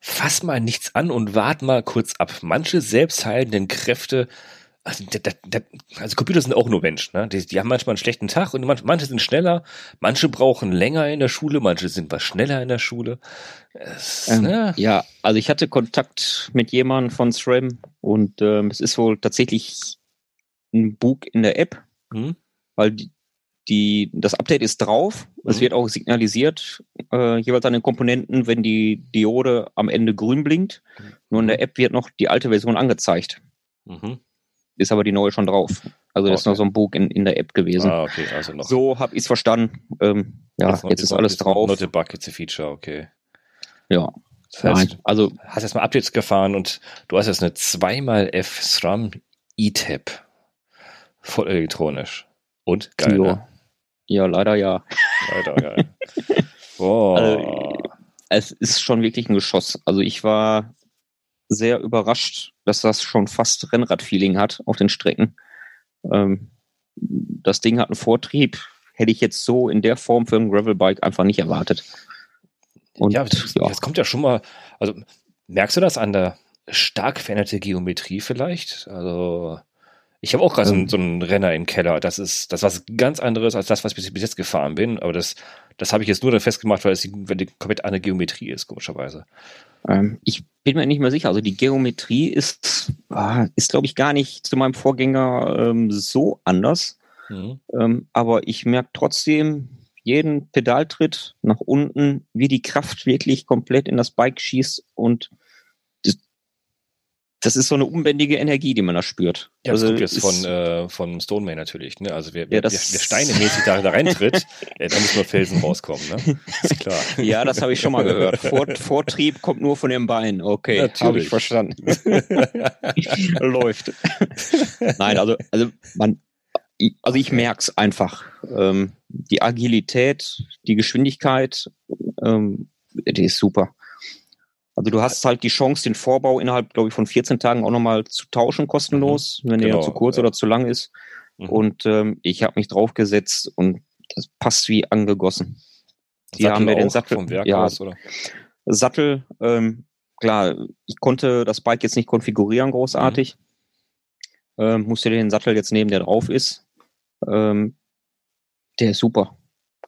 Fass mal nichts an und wart mal kurz ab. Manche selbstheilenden Kräfte, also, da, da, also Computer sind auch nur Menschen, ne? Die, die, haben manchmal einen schlechten Tag und manche sind schneller, manche brauchen länger in der Schule, manche sind was schneller in der Schule. Es, ähm, ne? Ja, also ich hatte Kontakt mit jemandem von SRAM und ähm, es ist wohl tatsächlich ein Bug in der App. Hm? weil die, die, das Update ist drauf. Mhm. Es wird auch signalisiert, äh, jeweils an den Komponenten, wenn die Diode am Ende grün blinkt. Mhm. Nur in der App wird noch die alte Version angezeigt. Mhm. Ist aber die neue schon drauf. Also das okay. ist noch so ein Bug in, in der App gewesen. Ah, okay, also noch. So habe ich es verstanden. Ähm, ja, jetzt, jetzt ist alles drauf. Not a bug, it's a feature, okay. Ja. Das heißt, Nein, also hast jetzt mal Updates gefahren und du hast jetzt eine 2x F SRAM E-Tab. Voll elektronisch. Und geil. Ne? Ja, leider ja. Leider geil. Boah. Also, es ist schon wirklich ein Geschoss. Also ich war sehr überrascht, dass das schon fast Rennrad-Feeling hat auf den Strecken. Ähm, das Ding hat einen Vortrieb, hätte ich jetzt so in der Form für ein Gravelbike einfach nicht erwartet. Und, ja, das, ja. das kommt ja schon mal, also merkst du das an der, stark veränderte Geometrie vielleicht. Also ich habe auch gerade ähm. so, so, einen Renner im Keller. Das ist das was ganz anderes als das, was ich bis jetzt gefahren bin. Aber das, das habe ich jetzt nur dann festgemacht, weil es die, weil die komplett andere Geometrie ist, komischerweise. Ähm, ich bin mir nicht mehr sicher. Also die Geometrie ist, ah, ist glaube ich, gar nicht zu meinem Vorgänger ähm, so anders. Mhm. Ähm, aber ich merke trotzdem jeden Pedaltritt nach unten, wie die Kraft wirklich komplett in das Bike schießt und das ist so eine unbändige Energie, die man da spürt. Ja, das also kommt jetzt von, äh, von Stoneman natürlich. Ne? Also wer, ja, wer, steinemäßig da, da reintritt, äh, da muss nur Felsen rauskommen. Ne? Ist klar. Ja, das habe ich schon mal gehört. Vor, Vortrieb kommt nur von den Beinen. Okay, habe ich verstanden. Läuft. Nein, also, also man, also ich merke es einfach. Ähm, die Agilität, die Geschwindigkeit, ähm, die ist super. Also du hast halt die Chance, den Vorbau innerhalb, glaube ich, von 14 Tagen auch nochmal zu tauschen, kostenlos, mhm. wenn genau, der zu kurz ja. oder zu lang ist. Mhm. Und ähm, ich habe mich draufgesetzt und das passt wie angegossen. Die Sattel haben mir den Sattel vom Werk ja, aus, oder? Sattel, ähm, klar, ich konnte das Bike jetzt nicht konfigurieren großartig. Mhm. Ähm, musste den Sattel jetzt nehmen, der drauf ist. Ähm, der ist super.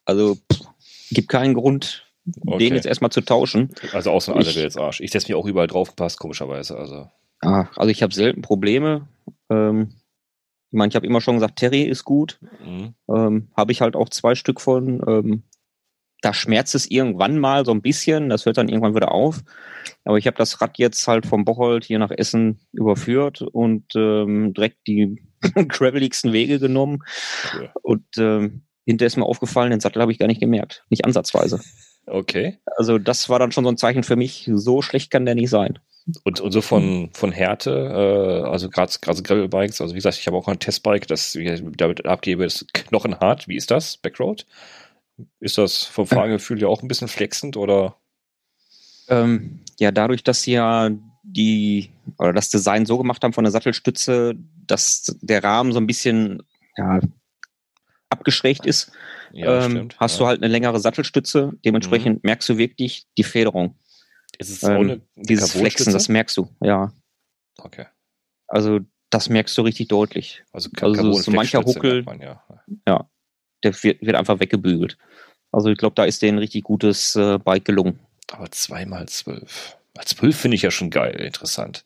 Also pff, gibt keinen Grund, okay. den jetzt erstmal zu tauschen. Also außer alle jetzt Arsch. Ich setze mich auch überall drauf, passt komischerweise. Also, ah, also ich habe selten Probleme. Ähm, ich meine, ich habe immer schon gesagt, Terry ist gut. Mhm. Ähm, habe ich halt auch zwei Stück von. Ähm, da schmerzt es irgendwann mal so ein bisschen, das hört dann irgendwann wieder auf. Aber ich habe das Rad jetzt halt vom Bocholt hier nach Essen überführt und ähm, direkt die graveligsten Wege genommen. Ja. Und ähm, hinterher ist mir aufgefallen, den Sattel habe ich gar nicht gemerkt. Nicht ansatzweise. Okay. Also das war dann schon so ein Zeichen für mich, so schlecht kann der nicht sein. Und, und so von, von Härte, äh, also gerade Gravelbikes, also wie gesagt, ich habe auch ein Testbike, das ich damit abgebe, ist knochenhart. Wie ist das, Backroad? Ist das vom Fahrgefühl ja auch ein bisschen flexend oder? Ähm, ja, dadurch, dass sie ja die oder das Design so gemacht haben von der Sattelstütze, dass der Rahmen so ein bisschen ja, abgeschrägt ist, ja, ähm, hast ja. du halt eine längere Sattelstütze. Dementsprechend mhm. merkst du wirklich die Federung. Ist es ähm, eine dieses Flexen, das merkst du, ja. Okay. Also das merkst du richtig deutlich. Also, also so mancher Huckel, man, ja. ja, der wird, wird einfach weggebügelt. Also ich glaube, da ist denen richtig gutes äh, Bike gelungen. Aber zweimal zwölf. Zwölf finde ich ja schon geil, interessant.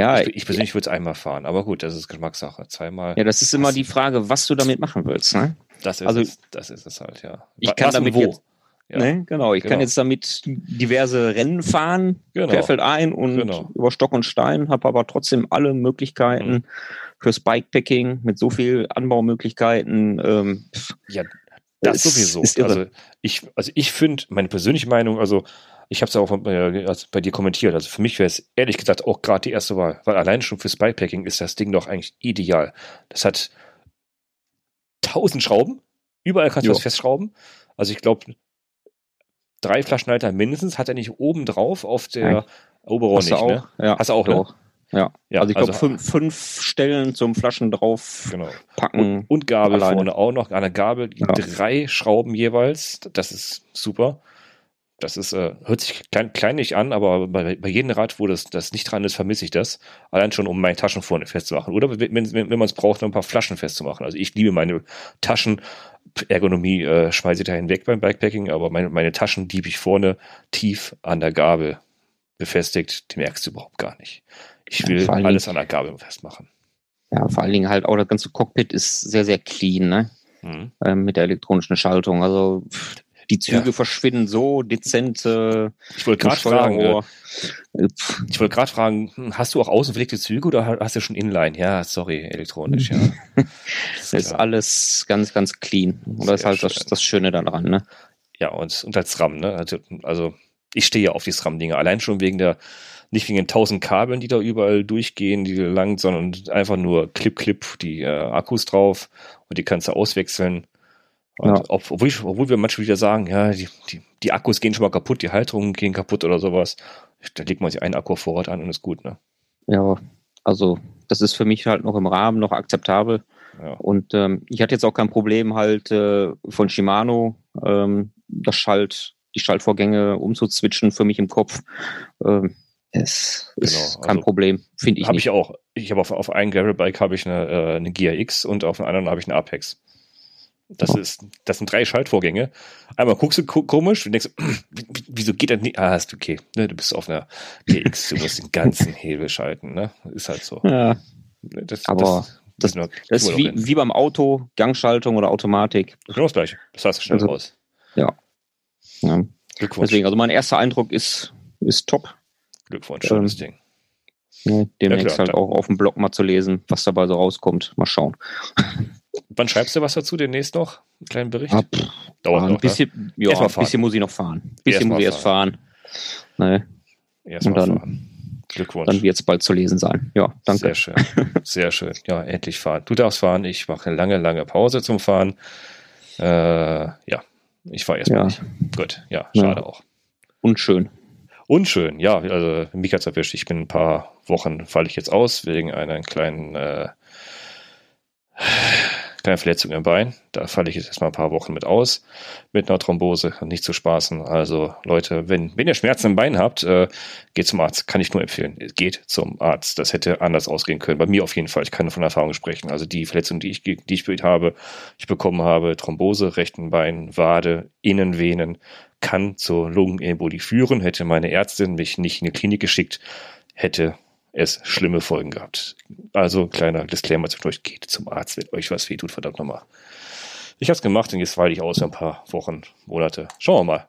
Ja, ich, ich persönlich würde es einmal fahren, aber gut, das ist Geschmackssache. Zweimal. Ja, das ist immer die Frage, was du damit machen willst. Ne? Das ist also, es, das ist es halt, ja. Ich kann damit wo? Jetzt, ja. ne, genau, ich genau. kann jetzt damit diverse Rennen fahren, genau. querfeld ein und genau. über Stock und Stein, habe aber trotzdem alle Möglichkeiten mhm. fürs Bikepacking mit so viel Anbaumöglichkeiten. Ähm, ja, das sowieso. Also ich, also ich finde, meine persönliche Meinung, also ich habe es auch bei, also bei dir kommentiert. Also für mich wäre es ehrlich gesagt auch gerade die erste Wahl, weil allein schon fürs Bikepacking ist das Ding doch eigentlich ideal. Das hat tausend Schrauben, überall kannst du das festschrauben. Also ich glaube, drei Flaschenhalter mindestens hat er nicht oben drauf auf der Oberrohr nicht. Auch, ne? ja, Hast du auch, ne? Ja. ja, also ich glaube also, fünf, fünf Stellen zum Flaschen drauf genau. packen. Und, und Gabel alleine. vorne auch noch. Eine Gabel, ja. drei Schrauben jeweils. Das ist super. Das ist, äh, hört sich klein, kleinlich an, aber bei, bei jedem Rad, wo das, das nicht dran ist, vermisse ich das. Allein schon, um meine Taschen vorne festzumachen. Oder wenn, wenn, wenn man es braucht, noch ein paar Flaschen festzumachen. Also ich liebe meine Taschen. Ergonomie äh, schmeiße ich da hinweg beim Bikepacking, aber meine, meine Taschen liebe ich vorne tief an der Gabel befestigt. Die merkst du überhaupt gar nicht. Ich will ja, alles an der Gabel festmachen. Ja, vor allen Dingen halt auch das ganze Cockpit ist sehr, sehr clean, ne? Mhm. Ähm, mit der elektronischen Schaltung. Also die Züge ja. verschwinden so dezent. Äh, ich wollte gerade fragen, äh, ich wollte gerade fragen, hm, hast du auch außenverlegte Züge oder hast du schon Inline? Ja, sorry, elektronisch, ja. das ist alles ganz, ganz clean. Und das ist halt das, das, Schöne daran, ne? Ja, und, und als RAM, ne? Also, also ich stehe ja auf die SRAM-Dinger. Allein schon wegen der, nicht wegen den tausend Kabeln, die da überall durchgehen, die lang, sondern einfach nur Clip, Clip, die äh, Akkus drauf und die kannst du auswechseln. Ja. Obwohl, ich, obwohl wir manchmal wieder sagen, ja, die, die, die Akkus gehen schon mal kaputt, die Halterungen gehen kaputt oder sowas. Da legt man sich einen Akku vor Ort an und ist gut, ne? Ja, also das ist für mich halt noch im Rahmen, noch akzeptabel. Ja. Und ähm, ich hatte jetzt auch kein Problem, halt äh, von Shimano ähm, das Schalt, die Schaltvorgänge umzuzwitschen für mich im Kopf. Ähm, Es ist genau, kein also Problem, finde ich. Habe ich auch. Ich habe auf, auf einem Gravelbike habe ich eine, äh, eine GRX und auf einem anderen habe ich eine Apex. Das ist, das sind drei Schaltvorgänge. Einmal guckst du komisch und denkst, wieso geht das nicht? Ah, ist okay. Ne, du bist auf einer GX, du musst den ganzen Hebel schalten, ne? Ist halt so. Ja. Das, aber das, das, das ist wie, wie beim Auto, Gangschaltung oder Automatik. Genau das gleiche. Das hast du schnell also, raus. Ja. ja. Deswegen, also mein erster Eindruck ist, ist top. Glückwunsch, schönes ähm, Ding. Ja, demnächst ja, halt auch auf dem Blog mal zu lesen, was dabei so rauskommt. Mal schauen. Wann schreibst du was dazu demnächst noch? Einen kleinen Bericht? Ab, Dauert ein noch, bisschen, ne? ja, ein bisschen muss ich noch fahren. Ein bisschen muss ich erst fahren. Nee. Erst Und dann, fahren. Glückwunsch. Dann wird es bald zu lesen sein. Ja, danke. Sehr schön. Sehr schön. Ja, endlich fahren. Du darfst fahren. Ich mache eine lange, lange Pause zum Fahren. Äh, ja, ich fahre erstmal ja. nicht. Gut, ja, schade ja. auch. Unschön. Unschön, ja, also mich hat's erwischt. Ich bin ein paar Wochen, falle ich jetzt aus, wegen einer kleinen äh, kleine Verletzung im Bein. Da falle ich jetzt erstmal ein paar Wochen mit aus, mit einer Thrombose, nicht zu spaßen. Also Leute, wenn, wenn ihr Schmerzen im Bein habt, äh, geht zum Arzt. Kann ich nur empfehlen. Geht zum Arzt. Das hätte anders ausgehen können. Bei mir auf jeden Fall. Ich kann von Erfahrung sprechen. Also die Verletzung, die ich, die ich habe, ich bekommen habe, Thrombose, rechten Bein, Wade, Innenvenen, kann zur Lungenembolie führen. Hätte meine Ärztin mich nicht in die Klinik geschickt, hätte es schlimme Folgen gehabt. Also kleiner Disclaimer zwischendurch, geht zum Arzt, wenn euch was wehtut, verdammt nochmal. Ich habe es gemacht und jetzt falle ich aus für ein paar Wochen, Monate. Schauen wir mal,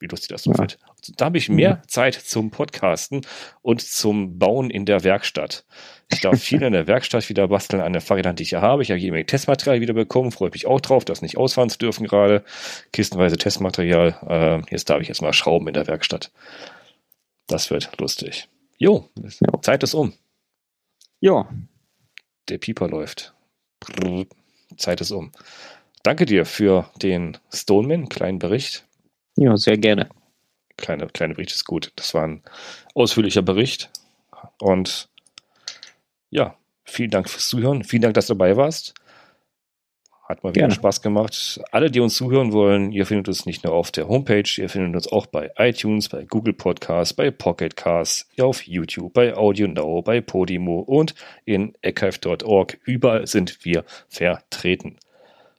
wie lustig das so ja. wird. Da habe ich mehr Zeit zum Podcasten und zum Bauen in der Werkstatt. Ich darf viel in der Werkstatt wieder basteln an den Fahrrädern, die ich hier habe. Ich habe jede Testmaterial wieder bekommen, freue mich auch drauf, das nicht ausfahren zu dürfen gerade. Kistenweise Testmaterial. Äh, jetzt darf ich jetzt mal schrauben in der Werkstatt. Das wird lustig. Jo, ja. Zeit ist um. Ja. Der Pieper läuft. Zeit ist um. Danke dir für den Stoneman, kleinen Bericht. Ja, sehr gerne. Kleine, kleine Bericht ist gut. Das war ein ausführlicher Bericht. Und ja, vielen Dank fürs Zuhören. Vielen Dank, dass du dabei warst. Hat mal wieder Gerne. Spaß gemacht. Alle, die uns zuhören wollen, ihr findet uns nicht nur auf der Homepage, ihr findet uns auch bei iTunes, bei Google Podcasts, bei Pocket Casts, auf YouTube, bei Audio Now, bei Podimo und in eckhive.org. Überall sind wir vertreten.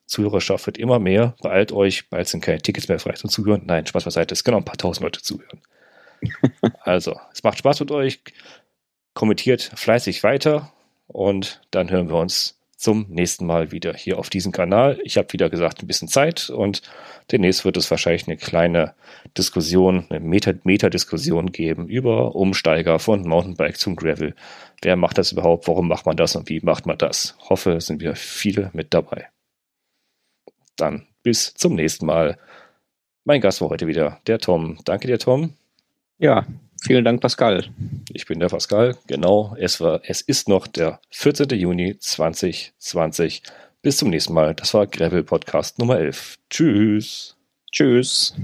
Zuhörerschaft wird immer mehr. Beeilt euch, bald sind keine Tickets mehr frei zum Zuhören. Nein, Spaß beiseite, es können auch ein paar tausend Leute zuhören. also, es macht Spaß mit euch. Kommentiert fleißig weiter und dann hören wir uns zum nächsten Mal wieder hier auf diesem Kanal. Ich habe wieder gesagt, ein bisschen Zeit und demnächst wird es wahrscheinlich eine kleine Diskussion, eine Meta-Diskussion Meta geben über Umsteiger von Mountainbike zum Gravel. Wer macht das überhaupt? Warum macht man das und wie macht man das? Hoffe, sind wir viele mit dabei. Dann bis zum nächsten Mal. Mein Gast war heute wieder der Tom. Danke dir, Tom. Ja, Vielen Dank, Pascal. Ich bin der Pascal. Genau, es war, es ist noch der 14. Juni 2020. Bis zum nächsten Mal. Das war Gravel Podcast Nummer 11. Tschüss. Tschüss.